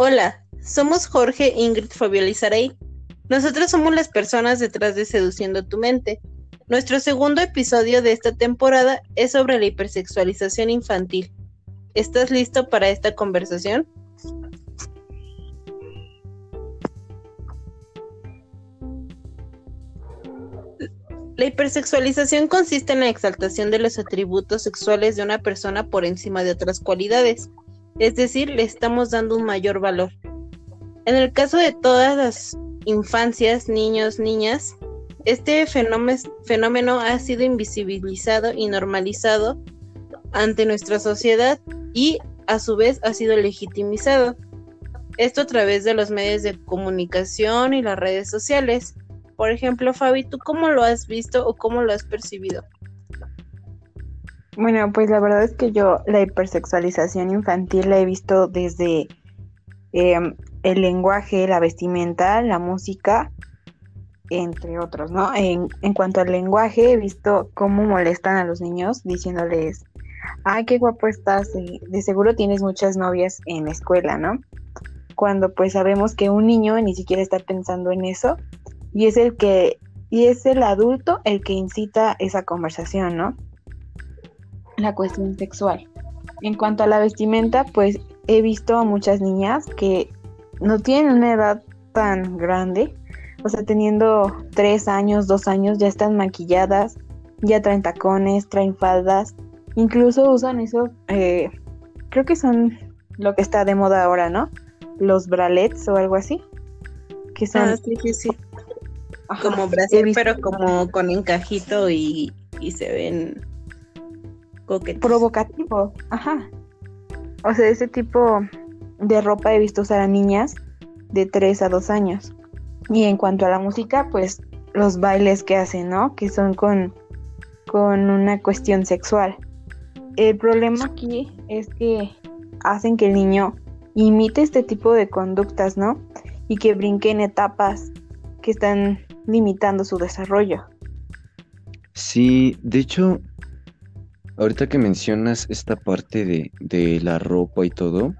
Hola, somos Jorge, Ingrid, Fabiola. Nosotros somos las personas detrás de Seduciendo tu Mente. Nuestro segundo episodio de esta temporada es sobre la hipersexualización infantil. ¿Estás listo para esta conversación? La hipersexualización consiste en la exaltación de los atributos sexuales de una persona por encima de otras cualidades, es decir, le estamos dando un mayor valor. En el caso de todas las infancias, niños, niñas, este fenómeno ha sido invisibilizado y normalizado ante nuestra sociedad y a su vez ha sido legitimizado. Esto a través de los medios de comunicación y las redes sociales. Por ejemplo, Fabi, ¿tú cómo lo has visto o cómo lo has percibido? Bueno, pues la verdad es que yo la hipersexualización infantil la he visto desde em, el lenguaje, la vestimenta, la música, entre otros, ¿no? En, en cuanto al lenguaje, he visto cómo molestan a los niños diciéndoles, ay, qué guapo estás, de seguro tienes muchas novias en la escuela, ¿no? Cuando pues sabemos que un niño ni siquiera está pensando en eso y es el que y es el adulto el que incita esa conversación, ¿no? La cuestión sexual. En cuanto a la vestimenta, pues he visto a muchas niñas que no tienen una edad tan grande, o sea, teniendo tres años, dos años, ya están maquilladas, ya traen tacones, traen faldas, incluso usan eso, eh, creo que son lo que está de moda ahora, ¿no? Los bralets o algo así. Que son, ah, sí, sí, sí como Brasil, pero como con encajito y, se ven coquetos. Provocativo, ajá. O sea, ese tipo de ropa he visto usar a niñas de 3 a 2 años. Y en cuanto a la música, pues los bailes que hacen, ¿no? Que son con, con una cuestión sexual. El problema aquí es que hacen que el niño imite este tipo de conductas, ¿no? Y que brinque en etapas que están limitando su desarrollo. Sí, de hecho, ahorita que mencionas esta parte de, la ropa y todo,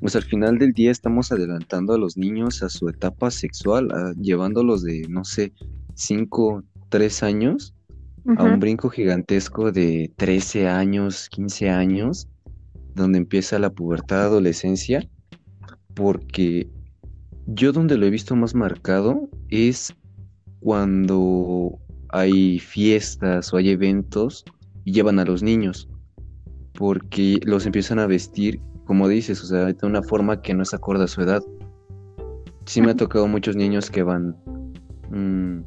pues al final del día estamos adelantando a los niños a su etapa sexual, llevándolos de, no sé, 5, 3 años a un brinco gigantesco de 13 años, 15 años, donde empieza la pubertad, adolescencia, porque yo donde lo he visto más marcado es cuando hay fiestas o hay eventos y llevan a los niños, porque los empiezan a vestir, como dices, o sea, de una forma que no es acorde a su edad. Sí me ha tocado muchos niños que van, mm,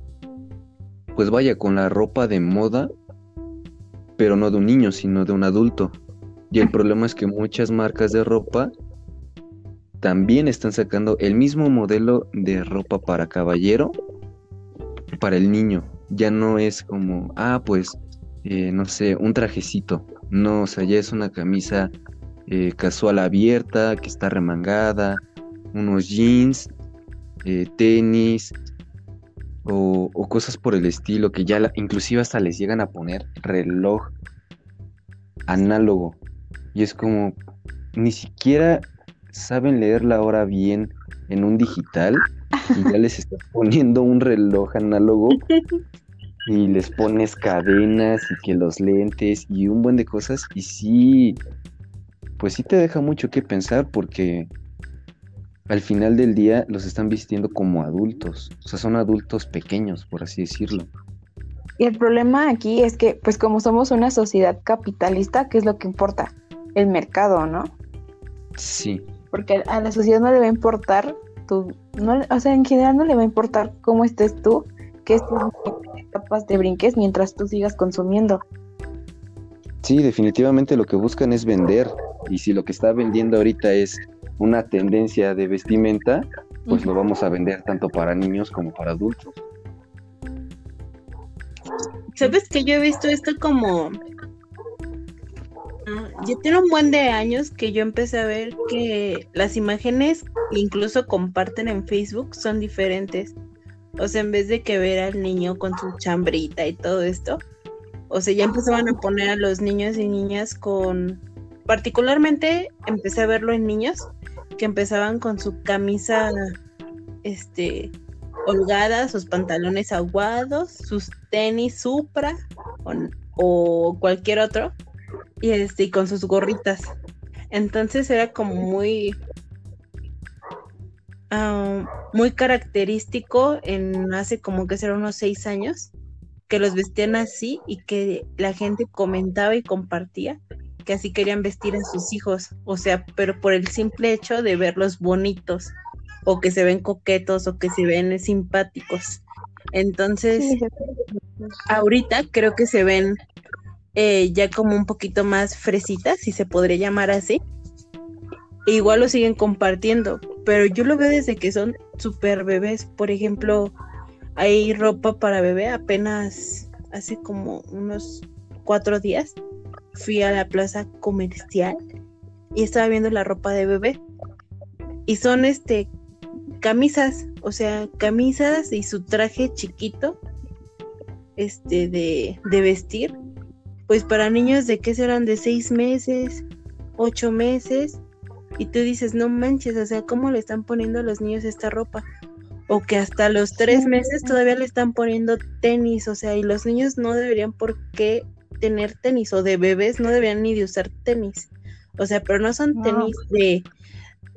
pues vaya, con la ropa de moda, pero no de un niño, sino de un adulto. Y el problema es que muchas marcas de ropa también están sacando el mismo modelo de ropa para caballero para el niño. Ya no es como, ah, pues, eh, no sé, un trajecito. No, o sea, ya es una camisa eh, casual abierta, que está remangada, unos jeans, eh, tenis o, cosas por el estilo, que ya inclusive hasta les llegan a poner reloj análogo. Y es como, ni siquiera saben leer la hora bien en un digital y ya les estás poniendo un reloj análogo y les pones cadenas y que los lentes y un buen de cosas y sí, pues sí te deja mucho que pensar porque al final del día los están vistiendo como adultos, o sea, son adultos pequeños, por así decirlo. Y el problema aquí es que, pues como somos una sociedad capitalista, ¿qué es lo que importa? El mercado, ¿no? Sí. Porque a la sociedad no le va a importar no, o sea, en general no le va a importar cómo estés tú, que estés capaz de brinques mientras tú sigas consumiendo. Sí, definitivamente lo que buscan es vender. Y si lo que está vendiendo ahorita es una tendencia de vestimenta, pues lo vamos a vender tanto para niños como para adultos. ¿Sabes que yo he visto esto como ya tiene un buen de años que yo empecé a ver que las imágenes incluso comparten en Facebook son diferentes. O sea, en vez de que ver al niño con su chambrita y todo esto, o sea, ya empezaban a poner a los niños y niñas con, particularmente empecé a verlo en niños, que empezaban con su camisa, este, holgada, sus pantalones aguados, sus tenis Supra o, cualquier otro, y este, con sus gorritas. Entonces era como muy, muy característico en hace como que será unos seis años que los vestían así y que la gente comentaba y compartía que así querían vestir a sus hijos, o sea, pero por el simple hecho de verlos bonitos o que se ven coquetos o que se ven simpáticos. Entonces, ahorita creo que se ven eh, ya como un poquito más fresitas, si se podría llamar así. E igual lo siguen compartiendo, pero yo lo veo desde que son super bebés. Por ejemplo, hay ropa para bebé apenas hace como unos cuatro días. Fui a la plaza comercial y estaba viendo la ropa de bebé. Y son este camisas, o sea, camisas y su traje chiquito este de, de vestir, pues para niños de que serán de seis meses, ocho meses, y tú dices, no manches, o sea, ¿cómo le están poniendo a los niños esta ropa? O que hasta los tres meses todavía le están poniendo tenis, o sea, y los niños no deberían por qué tener tenis, o de bebés no deberían ni de usar tenis. O sea, pero no son tenis de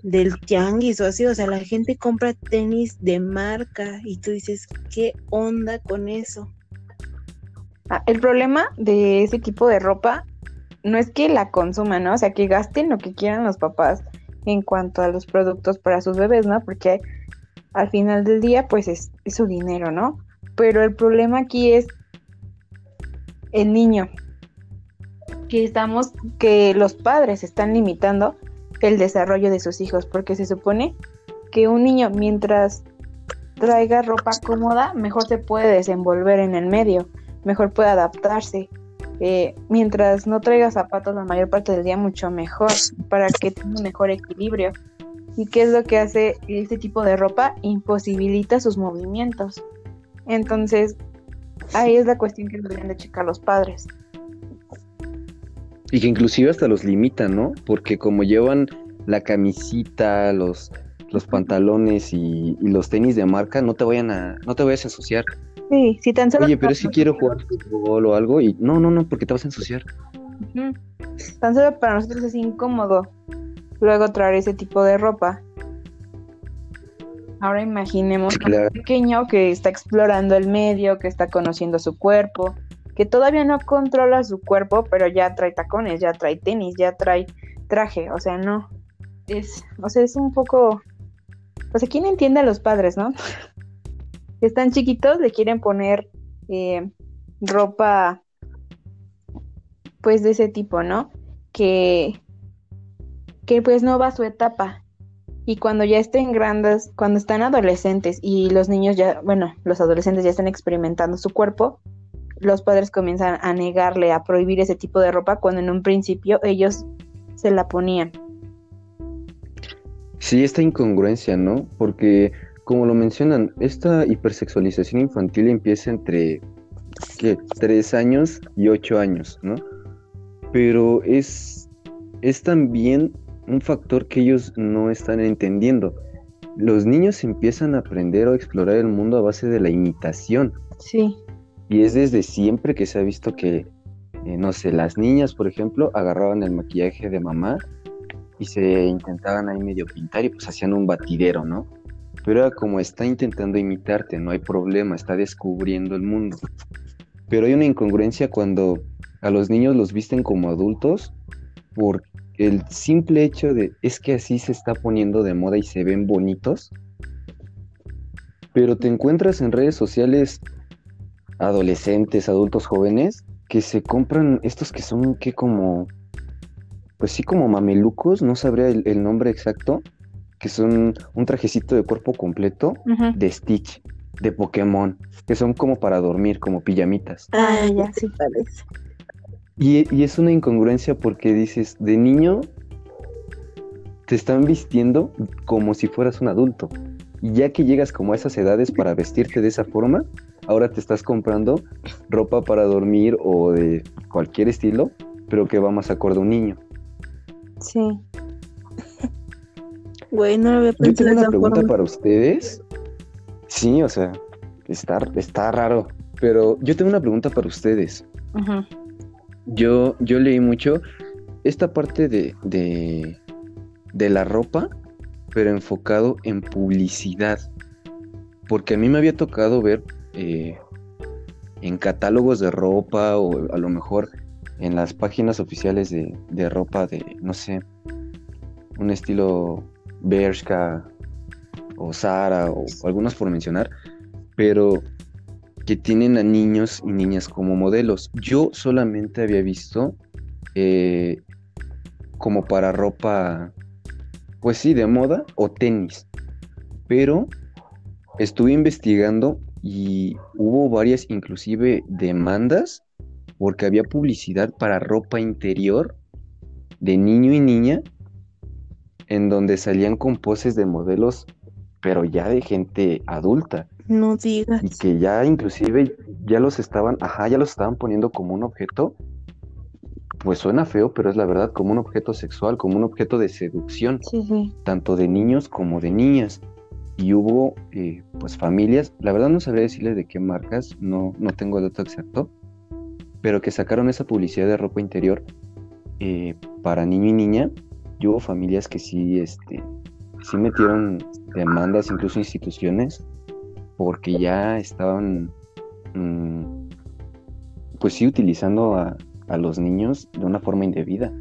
del tianguis o así, o sea, la gente compra tenis de marca y tú dices, ¿qué onda con eso? Ah, el problema de ese tipo de ropa no es que la consuman, ¿no? O sea, que gasten lo que quieran los papás en cuanto a los productos para sus bebés, ¿no? Porque al final del día, pues es, su dinero, ¿no? Pero el problema aquí es el niño, que estamos, que los padres están limitando el desarrollo de sus hijos, porque se supone que un niño mientras traiga ropa cómoda, mejor se puede desenvolver en el medio, mejor puede adaptarse. Eh, mientras no traiga zapatos la mayor parte del día, mucho mejor, para que tenga un mejor equilibrio. ¿Y qué es lo que hace este tipo de ropa? Imposibilita sus movimientos. Entonces, ahí es la cuestión que deberían de checar los padres. Y que inclusive hasta los limitan, ¿no? Porque como llevan la camisita, los, los pantalones y, los tenis de marca, no te vayan a, no te vayas a ensuciar. Sí, si tan solo. Oye, pero si quiero jugar fútbol o algo, y no, no, no, porque te vas a ensuciar. Tan solo para nosotros es incómodo luego traer ese tipo de ropa. Ahora imaginemos a un pequeño que está explorando el medio, que está conociendo su cuerpo, que todavía no controla su cuerpo, pero ya trae tacones, ya trae tenis, ya trae traje, o sea, no. Es, o sea, es un poco. O sea, ¿quién entiende a los padres, no? Están chiquitos, le quieren poner eh, ropa, pues de ese tipo, ¿no? Que, que pues no va a su etapa. Y cuando ya estén grandes, cuando están adolescentes y los niños ya, bueno, los adolescentes ya están experimentando su cuerpo, los padres comienzan a negarle, a prohibir ese tipo de ropa cuando en un principio ellos se la ponían. Sí, esta incongruencia, ¿no? Porque, como lo mencionan, esta hipersexualización infantil empieza entre ¿qué? tres años y ocho años, ¿no? Pero es, es también un factor que ellos no están entendiendo. Los niños empiezan a aprender o explorar el mundo a base de la imitación. Sí. Y es desde siempre que se ha visto que, eh, no sé, las niñas, por ejemplo, agarraban el maquillaje de mamá y se intentaban ahí medio pintar y pues hacían un batidero, ¿no? Pero como está intentando imitarte, no hay problema, está descubriendo el mundo. Pero hay una incongruencia cuando a los niños los visten como adultos por el simple hecho de es que así se está poniendo de moda y se ven bonitos. Pero te encuentras en redes sociales adolescentes, adultos jóvenes, que se compran estos que son que como, pues sí como mamelucos, no sabría el, nombre exacto, que son un trajecito de cuerpo completo de Stitch, de Pokémon, que son como para dormir, como pijamitas. Ah, ya sí parece. Y, y es una incongruencia porque dices, de niño te están vistiendo como si fueras un adulto. Y ya que llegas como a esas edades para vestirte de esa forma, ahora te estás comprando ropa para dormir o de cualquier estilo, pero que va más acorde a un niño. Sí. Güey, no lo había Yo pensado tengo de una pregunta forma. para ustedes. Sí, o sea, está, está raro. Pero yo tengo una pregunta para ustedes. Yo, yo leí mucho esta parte de, de, de la ropa, pero enfocado en publicidad. Porque a mí me había tocado ver eh, en catálogos de ropa o a lo mejor en las páginas oficiales de, de ropa de, no sé, un estilo Bershka o Zara o, o algunos por mencionar, pero que tienen a niños y niñas como modelos. Yo solamente había visto eh, como para ropa, pues sí, de moda o tenis, pero estuve investigando y hubo varias inclusive demandas porque había publicidad para ropa interior de niño y niña en donde salían con poses de modelos, pero ya de gente adulta No digas. y que ya inclusive ya los estaban, ajá, ya los estaban poniendo como un objeto, pues suena feo, pero es la verdad, como un objeto sexual, como un objeto de seducción, Sí, sí. tanto de niños como de niñas. Y hubo, eh, pues, familias, la verdad no sabría decirles de qué marcas, no, no tengo el dato exacto, pero que sacaron esa publicidad de ropa interior eh, para niño y niña, y hubo familias que sí, este, sí metieron demandas, incluso instituciones, porque ya estaban, mm, pues sí, utilizando a, a los niños de una forma indebida.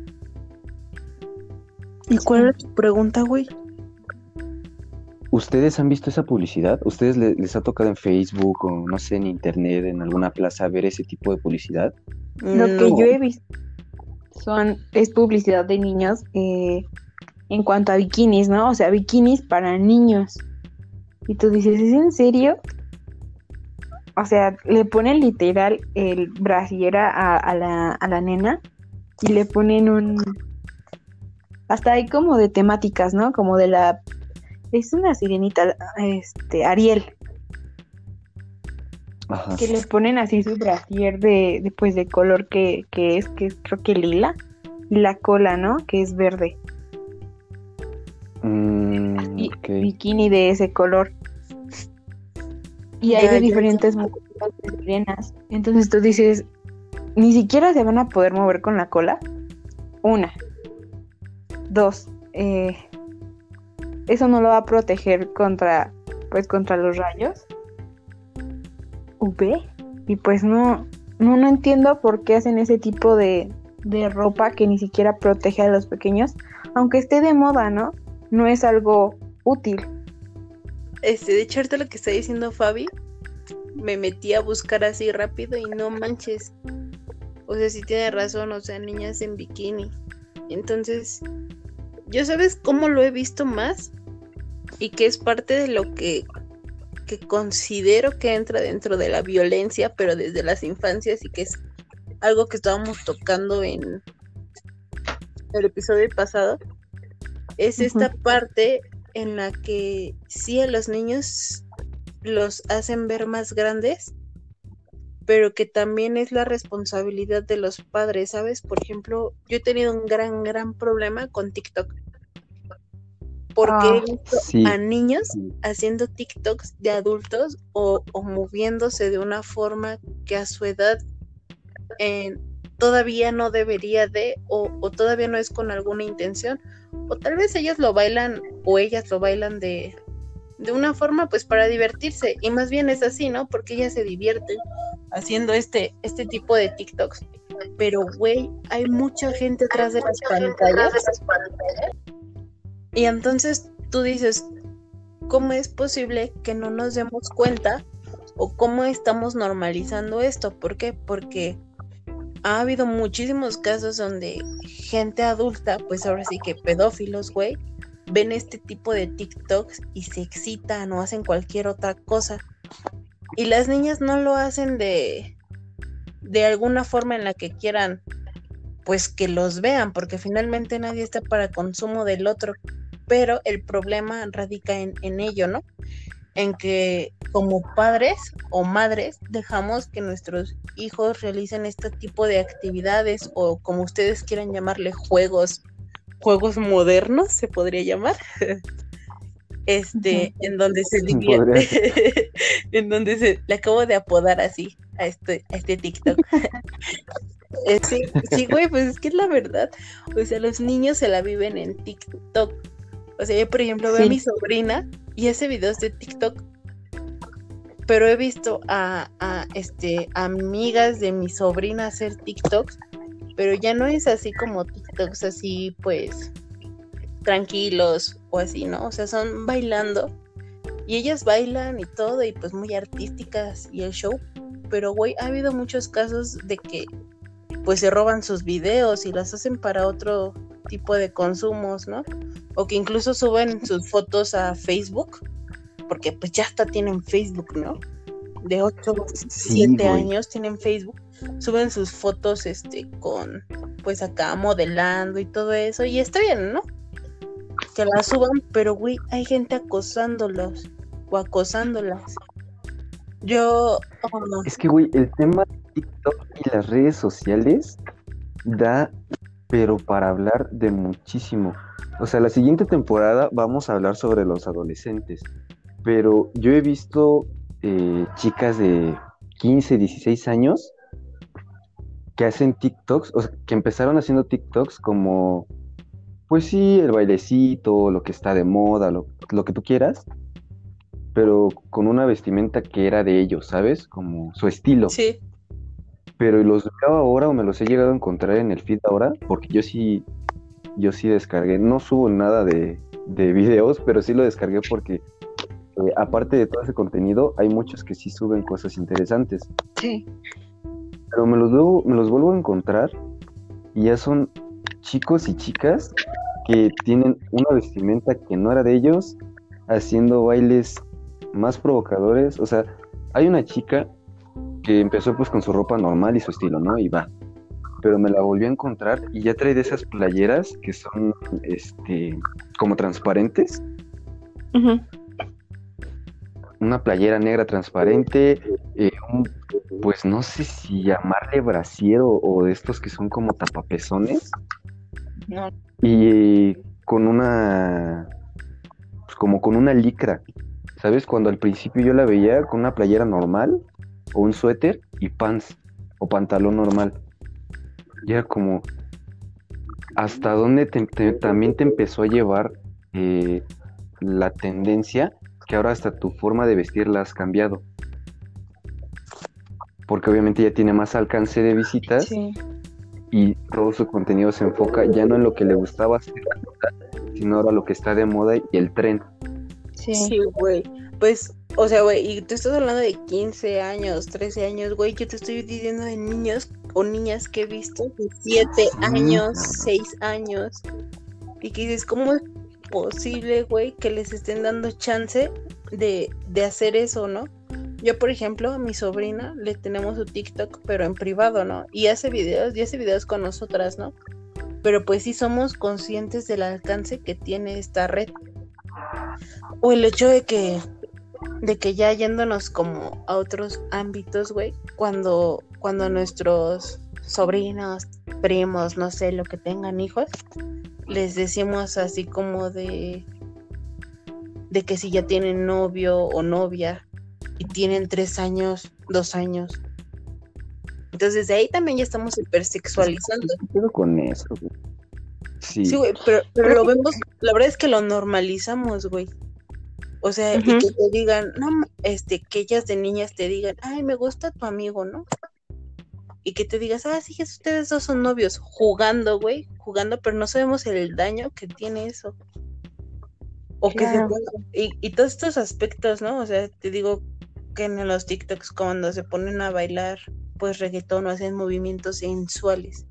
¿Y cuál era tu pregunta, güey? ¿Ustedes han visto esa publicidad? ¿Ustedes le- les ha tocado en Facebook o no sé, en internet, en alguna plaza ver ese tipo de publicidad? Lo que No. yo he visto son, es publicidad de niños eh, en cuanto a bikinis, ¿no? O sea, bikinis para niños. Y tú dices, ¿es en serio? O sea, le ponen literal el brasier a, a la, a la nena y le ponen un... Hasta hay como de temáticas, ¿no? Como de la... Es una sirenita, este, Ariel, Ajá. que le ponen así su brasier de, de, pues, de color que, que es, que es creo que lila, y la cola, ¿no? Que es verde. Mm, Y ok. bikini de ese color. Y hay Ya, de diferentes de sirenas. Entonces tú dices, ni siquiera se van a poder mover con la cola. Una. Dos. eh, eso no lo va a proteger contra, pues, contra los rayos. Y pues no, no, no entiendo por qué hacen ese tipo de, de ropa que ni siquiera protege a los pequeños. Aunque esté de moda, ¿no? No es algo útil. Este, de hecho, ahorita lo que está diciendo Fabi, me metí a buscar así rápido y no manches. O sea, sí tiene razón, o sea, niñas en bikini. Entonces, ¿yo sabes cómo lo he visto más? Y que es parte de lo que, que considero que entra dentro de la violencia, pero desde las infancias y que es algo que estábamos tocando en el episodio pasado. Es esta parte en la que sí a los niños los hacen ver más grandes, pero que también es la responsabilidad de los padres, ¿sabes? Por ejemplo, yo he tenido un gran, gran problema con TikTok. Porque Ah, he visto Sí. a niños haciendo TikToks de adultos o, o moviéndose de una forma que a su edad eh, todavía no debería de o, o todavía no es con alguna intención o tal vez ellos lo bailan o ellas lo bailan de, de una forma pues para divertirse y más bien es así, ¿no? Porque ellas se divierten haciendo este, este tipo de TikToks. Pero, güey, hay mucha gente atrás de las pantallas. Y entonces tú dices, ¿cómo es posible que no nos demos cuenta o cómo estamos normalizando esto? ¿Por qué? Porque ha habido muchísimos casos donde gente adulta, pues ahora sí que pedófilos, güey, ven este tipo de TikToks y se excitan o hacen cualquier otra cosa. Y las niñas no lo hacen de de alguna forma en la que quieran pues que los vean, porque finalmente nadie está para consumo del otro, pero el problema radica en, en ello, ¿no? En que como padres o madres dejamos que nuestros hijos realicen este tipo de actividades o como ustedes quieran llamarle juegos, juegos modernos se podría llamar, este, en donde se divierte, en donde se, le acabo de apodar así a este, a este TikTok. Eh, sí, sí, güey, pues es que es la verdad. O sea, los niños se la viven en TikTok. O sea, yo, por ejemplo, veo a mi sobrina y hace videos de TikTok. Pero he visto a, a este, amigas de mi sobrina hacer TikToks, pero ya no es así como TikToks así, pues, tranquilos o así, ¿no? O sea, son bailando y ellas bailan y todo y pues muy artísticas y el show. Pero, güey, ha habido muchos casos de que pues se roban sus videos y las hacen para otro tipo de consumos, ¿no? O que incluso suben sus fotos a Facebook, porque pues ya hasta tienen Facebook, ¿no? De 8, 7 años tienen Facebook, suben sus fotos este con pues acá modelando y todo eso y está bien, ¿no? Que las suban, pero güey, hay gente acosándolos o acosándolas. Yo oh, Es que güey, el tema TikTok y las redes sociales da, pero para hablar de muchísimo. O sea, la siguiente temporada vamos a hablar sobre los adolescentes, pero yo he visto eh, chicas de 15, 16 años que hacen TikToks, o sea, que empezaron haciendo TikToks como, pues sí, el bailecito, lo que está de moda, lo, lo que tú quieras, pero con una vestimenta que era de ellos, ¿sabes? Como su estilo. Sí pero los veo ahora o me los he llegado a encontrar en el feed ahora, porque yo sí, yo sí descargué, no subo nada de, de videos, pero sí lo descargué porque eh, aparte de todo ese contenido, hay muchos que sí suben cosas interesantes. Sí. Pero me los, luego, me los vuelvo a encontrar y ya son chicos y chicas que tienen una vestimenta que no era de ellos, haciendo bailes más provocadores. O sea, hay una chica que empezó pues con su ropa normal y su estilo, ¿no? Y va. Pero me la volví a encontrar y ya trae de esas playeras que son, este, como transparentes. Una playera negra transparente, eh, pues no sé si llamarle brasier o, de estos que son como tapapezones. Y con una, pues como con una licra. ¿Sabes? Cuando al principio yo la veía con una playera normal o un suéter y pants o pantalón normal. Y era como, ¿hasta dónde también te empezó a llevar eh, la tendencia que ahora hasta tu forma de vestir la has cambiado? Porque obviamente ya tiene más alcance de visitas y todo su contenido se enfoca ya no en lo que le gustaba hacer, sino ahora lo que está de moda y el tren. Sí, güey. Pues o sea, güey, y tú estás hablando de 15 años, 13 años, güey, yo te estoy diciendo de niños o niñas que he visto de 7 años, 6 años. Y que dices, ¿cómo es posible, güey, que les estén dando chance de, de hacer eso, no? Yo, por ejemplo, a mi sobrina le tenemos su TikTok, pero en privado, ¿no? Y hace videos, y hace videos con nosotras, ¿no? Pero pues sí somos conscientes del alcance que tiene esta red. O el hecho de que de que ya yéndonos como a otros ámbitos, güey, cuando, cuando nuestros sobrinos, primos, no sé, lo que tengan hijos, les decimos así como de de que si ya tienen novio o novia y tienen tres años, dos años. Entonces de ahí también ya estamos hipersexualizando. ¿Qué con eso? Sí. sí, güey, pero, pero lo vemos, la verdad es que lo normalizamos, güey. O sea, y que te digan, no, este, que ellas de niñas te digan, ay, me gusta tu amigo, ¿no? Y que te digas, ah, sí, ustedes dos son novios, jugando, güey, jugando, pero no sabemos el daño que tiene eso. O que se y, y todos estos aspectos, ¿no? O sea, te digo que en los TikToks cuando se ponen a bailar, pues reggaetón o hacen movimientos sensuales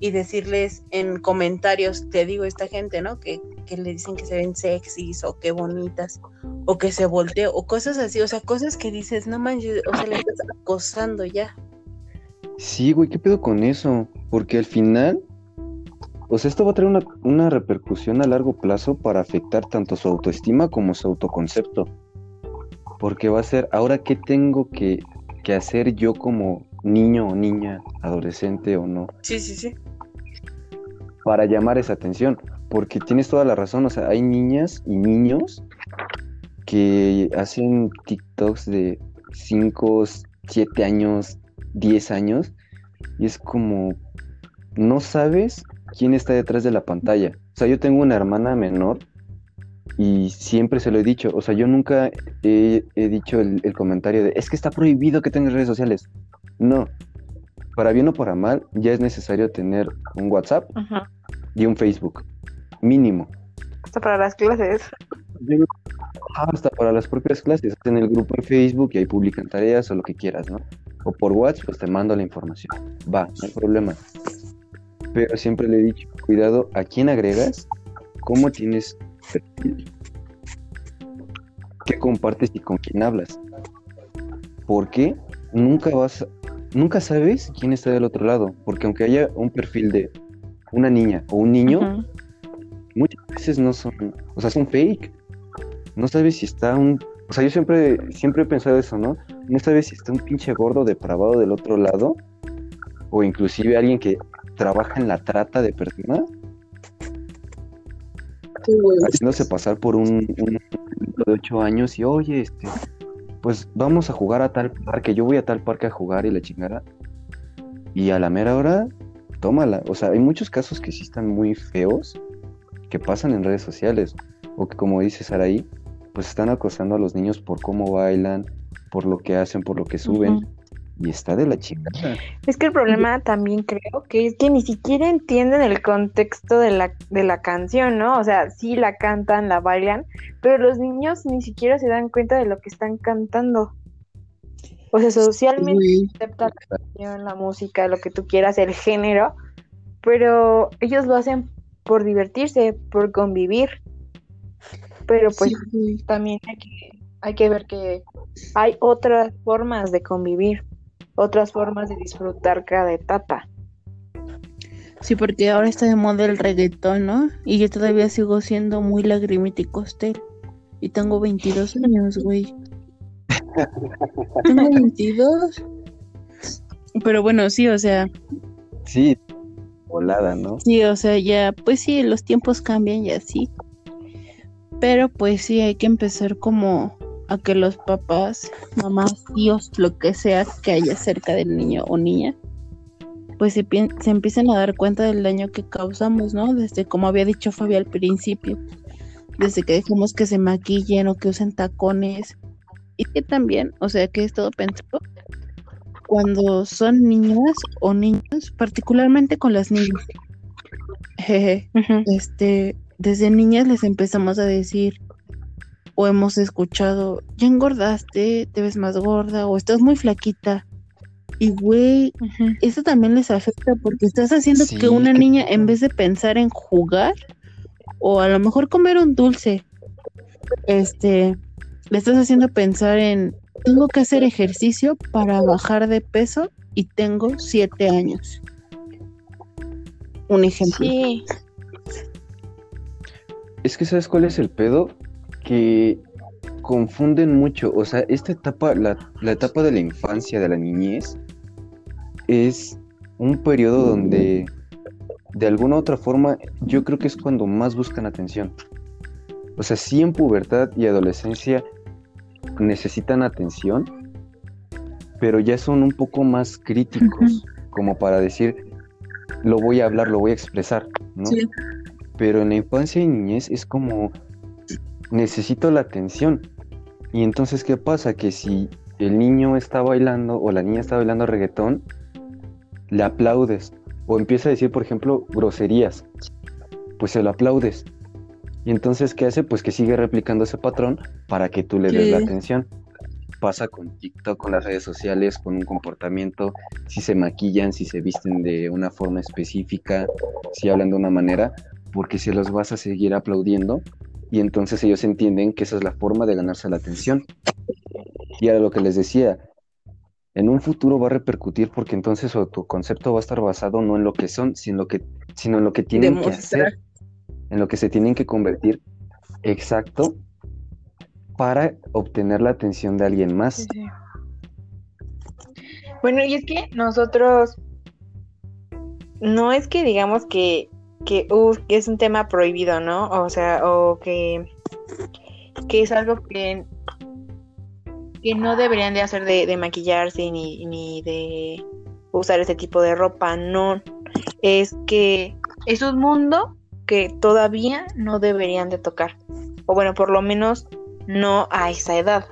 y decirles en comentarios, te digo, esta gente, ¿no? Que, que le dicen que se ven sexys o que bonitas o que se voltea o cosas así, o sea, cosas que dices, no manches, o sea, le estás acosando ya. Sí, güey, ¿qué pedo con eso? Porque al final, o sea, esto va a traer una, una repercusión a largo plazo para afectar tanto su autoestima como su autoconcepto. Porque va a ser, ahora, ¿qué tengo que, que hacer yo como niño o niña, adolescente o no? Sí, sí, sí para llamar esa atención. Porque tienes toda la razón, o sea, hay niñas y niños que hacen TikToks de 5, 7 años, 10 años, y es como, no sabes quién está detrás de la pantalla. O sea, yo tengo una hermana menor y siempre se lo he dicho, o sea, yo nunca he, dicho el, comentario de, es que está prohibido que tengas redes sociales. No, para bien o para mal, ya es necesario tener un WhatsApp y un Facebook, mínimo. Hasta para las clases. hasta para las propias clases. En el grupo de Facebook y ahí publican tareas o lo que quieras, ¿no? O por WhatsApp, pues te mando la información. Va, no hay problema. Pero siempre le he dicho, cuidado a quién agregas, cómo tienes perfil, qué compartes y con quién hablas. Porque nunca vas, nunca sabes quién está del otro lado. Porque aunque haya un perfil de una niña o un niño, muchas veces no son, o sea, son fake. No sabes si está un, o sea, yo siempre, siempre he pensado eso, ¿no? No sabes si está un pinche gordo depravado del otro lado, o inclusive alguien que trabaja en la trata de personas, haciéndose pasar por un, un de ocho años y oye, este, pues vamos a jugar a tal parque, yo voy a tal parque a jugar y la chingada. Y a la mera hora, tómala. O sea, hay muchos casos que sí están muy feos que pasan en redes sociales. O que como dice Saraí, pues están acosando a los niños por cómo bailan, por lo que hacen, por lo que suben y está de la chingada. Es que el problema también creo que es que ni siquiera entienden el contexto de la, de la canción, ¿no? O sea, sí la cantan, la bailan, pero los niños ni siquiera se dan cuenta de lo que están cantando. O sea, socialmente acepta la canción, la música, lo que tú quieras, el género, pero ellos lo hacen por divertirse, por convivir. Pero pues también hay que, hay que ver que hay otras formas de convivir otras formas de disfrutar cada etapa. Sí, porque ahora está de moda el reggaetón, ¿no? Y yo todavía sigo siendo muy lagrimita y costel. Y tengo 22 años, güey. tengo 22. Pero bueno, sí, o sea. Sí, volada, ¿no? Sí, o sea, ya, pues sí, los tiempos cambian y así. Pero pues sí, hay que empezar como a que los papás, mamás, tíos, lo que sea que haya cerca del niño o niña, pues se, se empiecen a dar cuenta del daño que causamos, ¿no? Desde como había dicho Fabi al principio, desde que dejamos que se maquillen o que usen tacones, y que también, o sea, que es todo pensado cuando son niñas o niños, particularmente con las niñas. Este, desde niñas les empezamos a decir, o hemos escuchado, ya engordaste, te ves más gorda o estás muy flaquita. Y güey, eso también les afecta porque estás haciendo que una niña en vez de pensar en jugar o a lo mejor comer un dulce, este, le estás haciendo pensar en tengo que hacer ejercicio para bajar de peso y tengo siete años. Un ejemplo. Sí. Es que sabes cuál es el pedo, que confunden mucho. O sea, esta etapa, la, etapa de la infancia, de la niñez, es un periodo donde de alguna u otra forma yo creo que es cuando más buscan atención. O sea, sí en pubertad y adolescencia necesitan atención, pero ya son un poco más críticos, como para decir, lo voy a hablar, lo voy a expresar, ¿no? Pero en la infancia y niñez es como necesito la atención. Y entonces, ¿qué pasa? Que si el niño está bailando o la niña está bailando reggaetón, le aplaudes. O empieza a decir, por ejemplo, groserías. Pues se lo aplaudes. Y entonces, ¿qué hace? Pues que sigue replicando ese patrón para que tú le des la atención. Pasa con TikTok, con las redes sociales, con un comportamiento, si se maquillan, si se visten de una forma específica, si hablan de una manera, porque se los vas a seguir aplaudiendo y entonces ellos entienden que esa es la forma de ganarse la atención. Y era lo que les decía, en un futuro va a repercutir porque entonces tu concepto va a estar basado no en lo que son, sino, lo que, sino en lo que tienen que hacer, en lo que se tienen que convertir exacto para obtener la atención de alguien más. Bueno, y es que nosotros no es que digamos que que, uh, que es un tema prohibido, ¿no? O sea, o que, que es algo que, que no deberían de hacer de, de maquillarse ni, ni de usar ese tipo de ropa, no. Es que es un mundo que todavía no deberían de tocar. O bueno, por lo menos no a esa edad.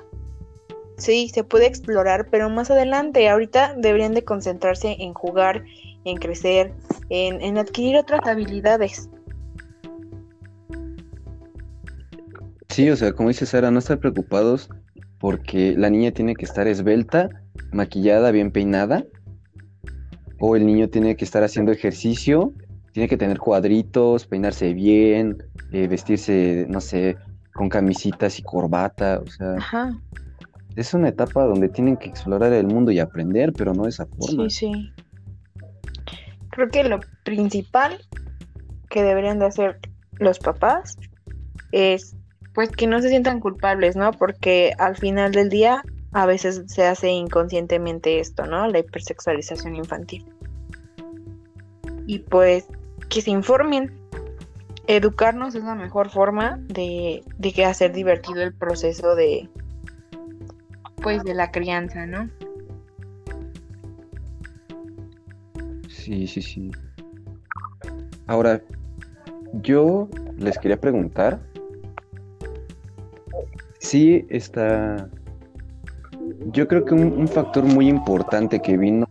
Sí, se puede explorar, pero más adelante, ahorita deberían de concentrarse en jugar, en crecer, en, adquirir otras habilidades. Sí, o sea, como dice Sara, no estar preocupados porque la niña tiene que estar esbelta, maquillada, bien peinada, o el niño tiene que estar haciendo ejercicio, tiene que tener cuadritos, peinarse bien, eh, vestirse, no sé, con camisitas y corbata, o sea, Ajá. es una etapa donde tienen que explorar el mundo y aprender, pero no de esa forma. Sí, sí. Creo que lo principal que deberían de hacer los papás es pues que no se sientan culpables, ¿no? Porque al final del día a veces se hace inconscientemente esto, ¿no? La hipersexualización infantil. Y pues que se informen. Educarnos es la mejor forma de, de que hacer divertido el proceso de pues de la crianza, ¿no? Sí, sí, sí. Ahora, yo les quería preguntar si está... Yo creo que un, factor muy importante que vino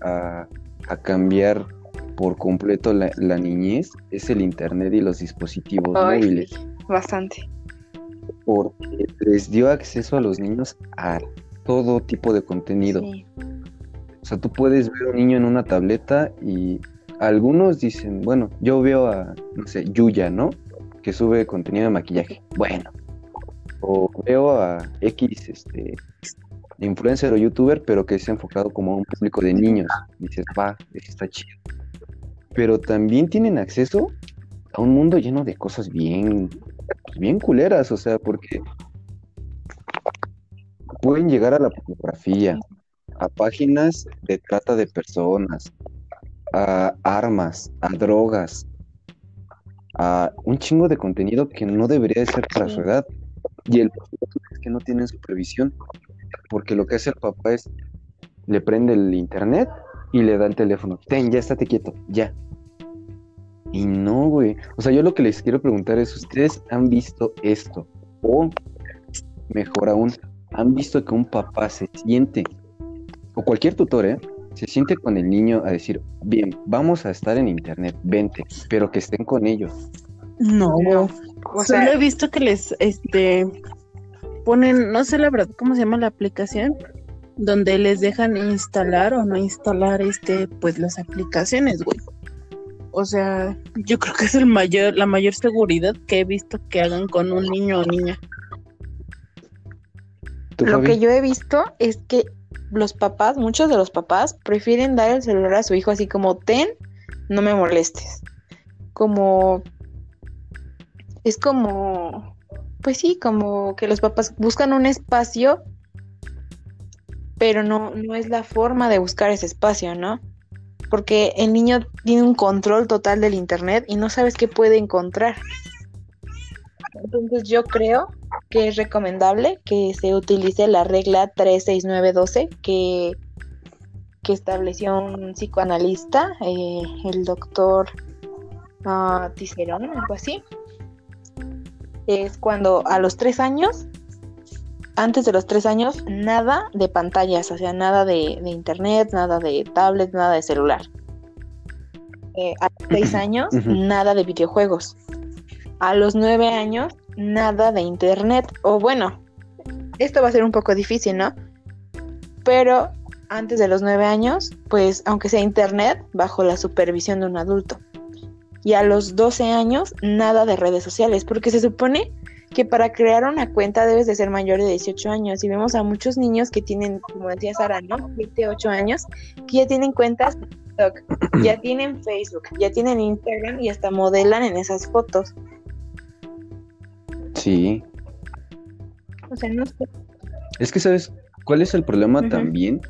a- a cambiar por completo la, la niñez es el internet y los dispositivos Ay, móviles, bastante. porque les dio acceso a los niños a todo tipo de contenido. Sí. O sea, tú puedes ver un niño en una tableta y algunos dicen, bueno, yo veo a, no sé, Yuya, ¿no? Que sube contenido de maquillaje. Bueno. O veo a X, este, influencer o youtuber, pero que es enfocado como a un público de niños. Y dices, va, está chido. Pero también tienen acceso a un mundo lleno de cosas bien, bien culeras, o sea, porque pueden llegar a la pornografía, a páginas de trata de personas, a armas, a drogas, a un chingo de contenido que no debería de ser para su edad. Y el problema es que no tienen supervisión, porque lo que hace el papá es le prende el internet y le da el teléfono. Ten, ya estate quieto, ya. Y no, güey. O sea, yo lo que les quiero preguntar es, ¿ustedes han visto esto? O, mejor aún, ¿han visto que un papá se siente, o cualquier tutor, ¿eh? Se siente con el niño a decir, bien, vamos a estar en internet, vente, pero que estén con ellos. No, No, o sea- solo he visto que les, este, ponen, no sé la verdad cómo se llama la aplicación, donde les dejan instalar o no instalar, este, pues las aplicaciones, güey. O sea, yo creo que es el mayor, la mayor seguridad que he visto que hagan con un niño o niña. ¿Tú, Lo que yo he visto es que los papás, muchos de los papás, prefieren dar el celular a su hijo así como, ten, no me molestes. Como, es como, pues sí, como que los papás buscan un espacio, pero no, no es la forma de buscar ese espacio, ¿no? Porque el niño tiene un control total del internet y no sabes qué puede encontrar. Entonces yo creo que es recomendable que se utilice la regla 36912 que, que estableció un psicoanalista, eh, el doctor ah, Ticerón, algo así. Es cuando a los tres años, antes de los tres años, nada de pantallas, o sea, nada de, de internet, nada de tablet, nada de celular. Eh, a los seis años, nada de videojuegos. A los nueve años, nada de internet. O bueno, esto va a ser un poco difícil, ¿no? Pero antes de los nueve años, pues aunque sea internet, bajo la supervisión de un adulto. Y a los 12 años, nada de redes sociales, porque se supone que para crear una cuenta debes de ser mayor de 18 años. Y vemos a muchos niños que tienen, como decía Sara, ¿no? 7, 8 años, que ya tienen cuentas TikTok, ya tienen Facebook, ya tienen Instagram y hasta modelan en esas fotos. Sí. O sea, no sé. Es que, ¿sabes cuál es el problema también?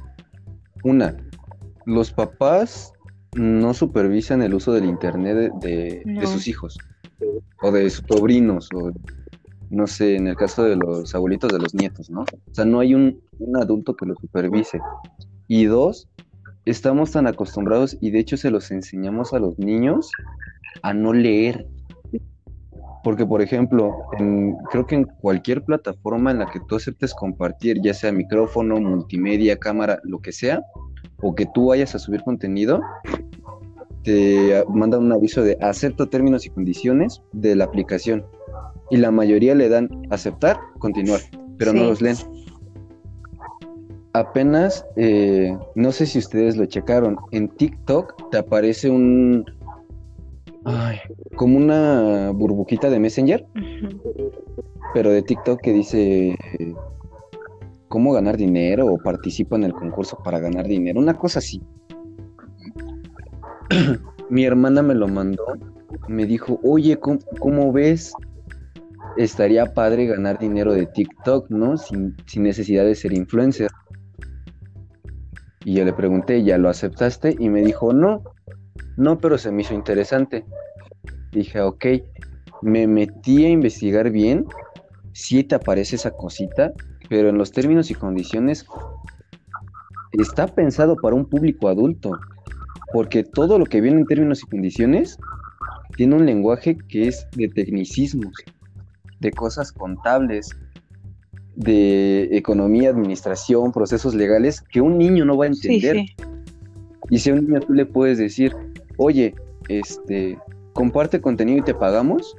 Una, los papás no supervisan el uso del internet de, de sus hijos o de sus sobrinos o no sé, en el caso de los abuelitos de los nietos, ¿no? O sea, no hay un, adulto que lo supervise. Y dos, estamos tan acostumbrados y de hecho se los enseñamos a los niños a no leer. Porque, por ejemplo, creo que en cualquier plataforma en la que tú aceptes compartir, ya sea micrófono, multimedia, cámara, lo que sea, o que tú vayas a subir contenido, te mandan un aviso de acepto términos y condiciones de la aplicación y la mayoría le dan aceptar, continuar, pero no los leen. Apenas, eh, no sé si ustedes lo checaron, en TikTok te aparece un, como una burbujita de Messenger, pero de TikTok que dice cómo ganar dinero o participa en el concurso para ganar dinero, una cosa así. Mi hermana me lo mandó, me dijo, oye, cómo ves? Estaría padre ganar dinero de TikTok, ¿no? Sin, necesidad de ser influencer. Y yo le pregunté, ¿ya lo aceptaste? Y me dijo, no, no, pero se me hizo interesante. Dije, ok, me metí a investigar bien, sí te aparece esa cosita, pero en los términos y condiciones está pensado para un público adulto, porque todo lo que viene en términos y condiciones tiene un lenguaje que es de tecnicismos de cosas contables, de economía, administración, procesos legales que un niño no va a entender. Y si a un niño tú le puedes decir, oye, este, comparte contenido y te pagamos,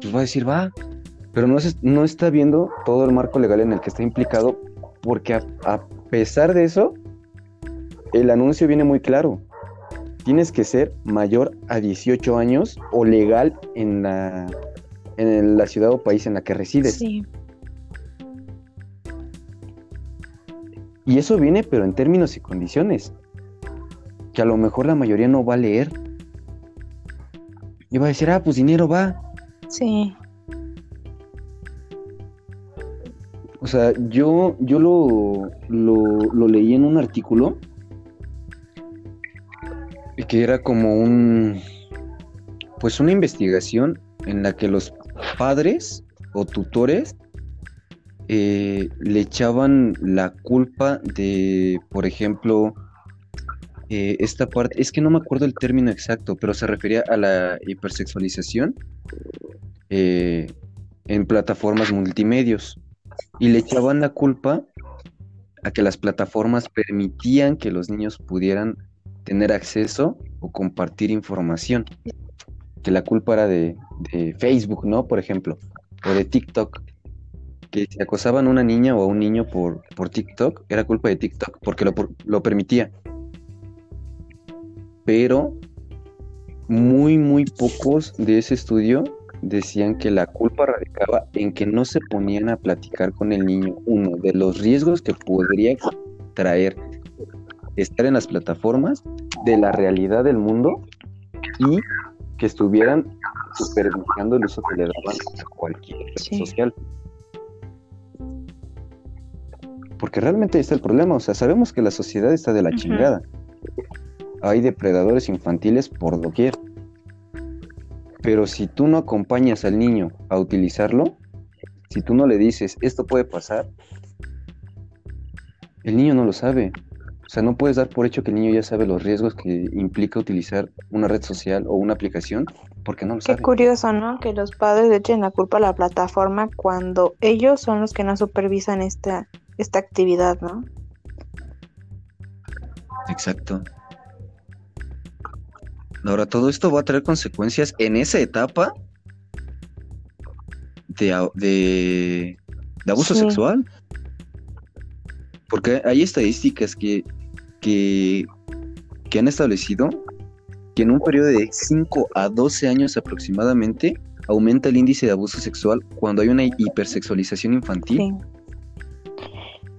pues va a decir, va, pero no, no está viendo todo el marco legal en el que está implicado, porque a pesar de eso, el anuncio viene muy claro tienes que ser mayor a 18 años o legal en la, en la ciudad o país en la que resides. Sí. Y eso viene, pero en términos y condiciones, que a lo mejor la mayoría no va a leer. Y va a decir, ah, pues dinero va. Sí. O sea, yo, yo lo, lo, lo leí en un artículo que era como un, pues una investigación en la que los padres o tutores eh, le echaban la culpa de, por ejemplo, eh, esta parte, es que no me acuerdo el término exacto, pero se refería a la hipersexualización eh, en plataformas multimedios y le echaban la culpa a que las plataformas permitían que los niños pudieran tener acceso o compartir información. Que la culpa era de, Facebook, ¿no? Por ejemplo, o de TikTok. Que si acosaban a una niña o a un niño por, por TikTok, era culpa de TikTok, porque lo, lo permitía. Pero muy, muy pocos de ese estudio decían que la culpa radicaba en que no se ponían a platicar con el niño, uno, de los riesgos que podría traer estar en las plataformas de la realidad del mundo y que estuvieran supervisando el uso que le daban a cualquier red social. Porque realmente está el problema, o sea, sabemos que la sociedad está de la chingada. Hay depredadores infantiles por doquier. Pero si tú no acompañas al niño a utilizarlo, si tú no le dices, esto puede pasar, el niño no lo sabe. O sea, no puedes dar por hecho que el niño ya sabe los riesgos que implica utilizar una red social o una aplicación porque no lo sabe. Qué curioso, ¿no? Que los padres echen la culpa a la plataforma cuando ellos son los que no supervisan esta, esta actividad, ¿no? Exacto. Ahora, todo esto va a traer consecuencias en esa etapa de, de, abuso sexual. Porque hay estadísticas que que, han establecido que en un periodo de 5 a 12 años aproximadamente aumenta el índice de abuso sexual cuando hay una hipersexualización infantil.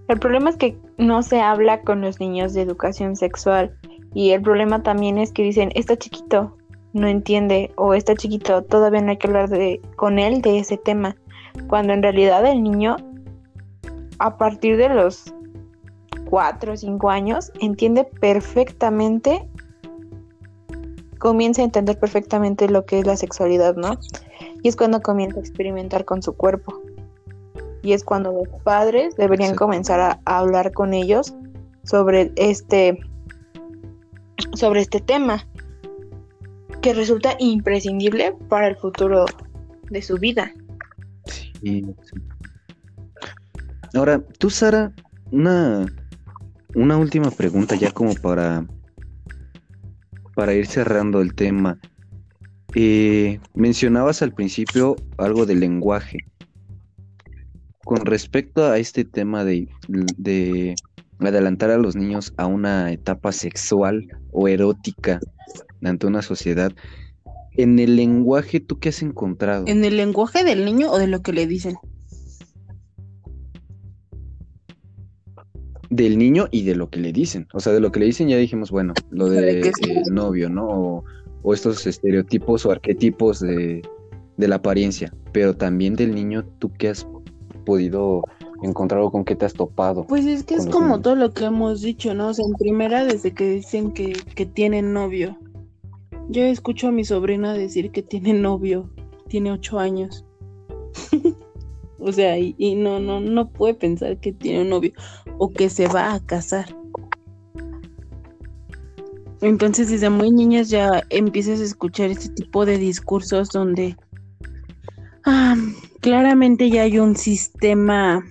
El problema es que no se habla con los niños de educación sexual y el problema también es que dicen, está chiquito, no entiende o está chiquito, todavía no hay que hablar de, con él de ese tema, cuando en realidad el niño a partir de los cuatro o cinco años entiende perfectamente, comienza a entender perfectamente lo que es la sexualidad, ¿no? Y es cuando comienza a experimentar con su cuerpo. Y es cuando los padres deberían comenzar a, a hablar con ellos sobre este sobre este tema que resulta imprescindible para el futuro de su vida. Sí, sí. Ahora, tú, Sara, una, una última pregunta ya como para, para ir cerrando el tema. Eh, mencionabas al principio algo del lenguaje. Con respecto a este tema de, de adelantar a los niños a una etapa sexual o erótica ante una sociedad, en el lenguaje, ¿tú qué has encontrado? ¿En el lenguaje del niño o de lo que le dicen? Del niño y de lo que le dicen. O sea, de lo que le dicen ya dijimos, bueno, lo de, eh, novio, ¿no? O, o, estos estereotipos o arquetipos de, de, la apariencia. Pero también del niño, ¿tú qué has podido encontrar o con qué te has topado? Pues es que es como niños? todo lo que hemos dicho, ¿no? O sea, en primera, desde que dicen que, que tienen novio. Yo escucho a mi sobrina decir que tiene novio, tiene ocho años. o sea, y, no, no, no puede pensar que tiene un novio o que se va a casar. Entonces, desde muy niñas ya empiezas a escuchar este tipo de discursos donde ah, claramente ya hay un sistema,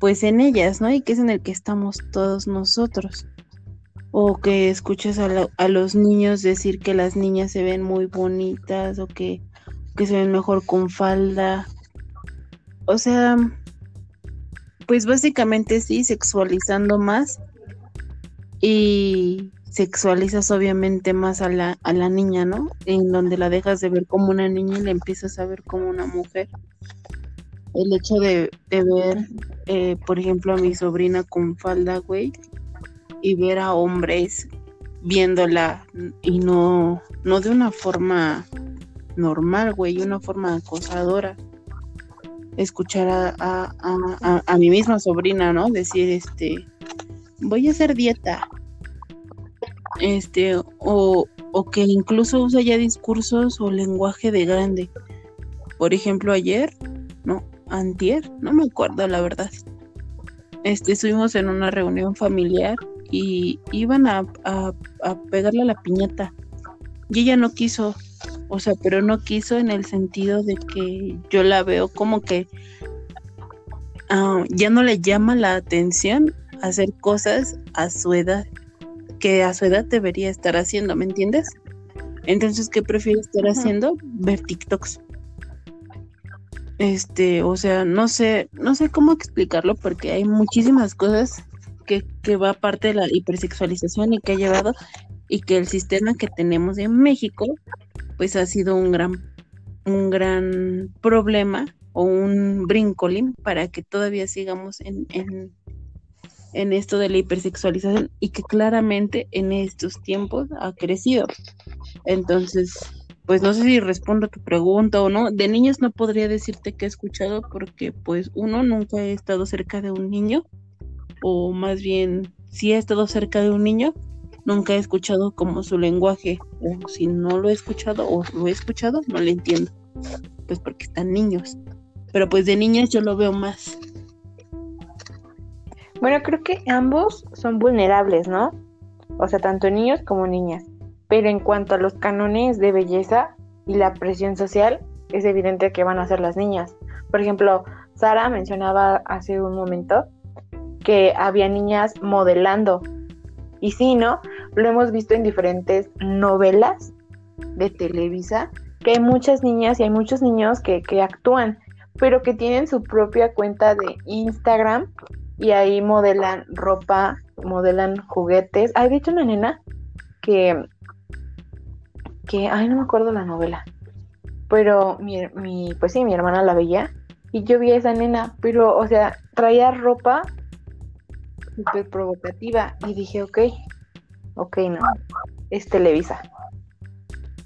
pues en ellas, ¿no? Y que es en el que estamos todos nosotros o que escuches a, la, a, los niños decir que las niñas se ven muy bonitas o que, que, se ven mejor con falda. O sea, pues básicamente sí, sexualizando más y sexualizas obviamente más a la, a la niña, ¿no? En donde la dejas de ver como una niña y la empiezas a ver como una mujer. El hecho de, de ver, eh, por ejemplo, a mi sobrina con falda, güey, y ver a hombres viéndola y no, no de una forma normal, güey, una forma acosadora. Escuchar a, a, a, mi misma sobrina, ¿no? Decir, este, voy a hacer dieta. Este, o, o que incluso usa ya discursos o lenguaje de grande. Por ejemplo, ayer, no, antier, no me acuerdo la verdad. Este, estuvimos en una reunión familiar y iban a, a, a, pegarle la piñata. Y ella no quiso, o sea, pero no quiso en el sentido de que yo la veo como que uh, ya no le llama la atención hacer cosas a su edad, que a su edad debería estar haciendo, ¿me entiendes? Entonces, ¿qué prefiere estar haciendo? Ver TikToks. Este, o sea, no sé, no sé cómo explicarlo porque hay muchísimas cosas que, que, va parte de la hipersexualización y que ha llevado y que el sistema que tenemos en México pues ha sido un gran un gran problema o un brincolín para que todavía sigamos en, en, esto de la hipersexualización y que claramente en estos tiempos ha crecido. Entonces, pues no sé si respondo a tu pregunta o no. De niños no podría decirte que he escuchado porque pues uno nunca he estado cerca de un niño o más bien si he estado cerca de un niño, nunca he escuchado como su lenguaje, o si no lo he escuchado o lo he escuchado, no le entiendo, pues porque están niños, pero pues de niñas yo lo veo más. Bueno, creo que ambos son vulnerables, ¿no? O sea, tanto niños como niñas. Pero en cuanto a los cánones de belleza y la presión social, es evidente que van a ser las niñas. Por ejemplo, Sara mencionaba hace un momento que había niñas modelando. Y sí, ¿no? Lo hemos visto en diferentes novelas de Televisa, que hay muchas niñas y hay muchos niños que, que actúan, pero que tienen su propia cuenta de Instagram y ahí modelan ropa, modelan juguetes. Hay de hecho una nena que, que, ay, no me acuerdo la novela, pero mi, mi, pues sí, mi hermana la veía y yo vi a esa nena, pero, o sea, traía ropa súper provocativa y dije, ok, ok, no, es Televisa.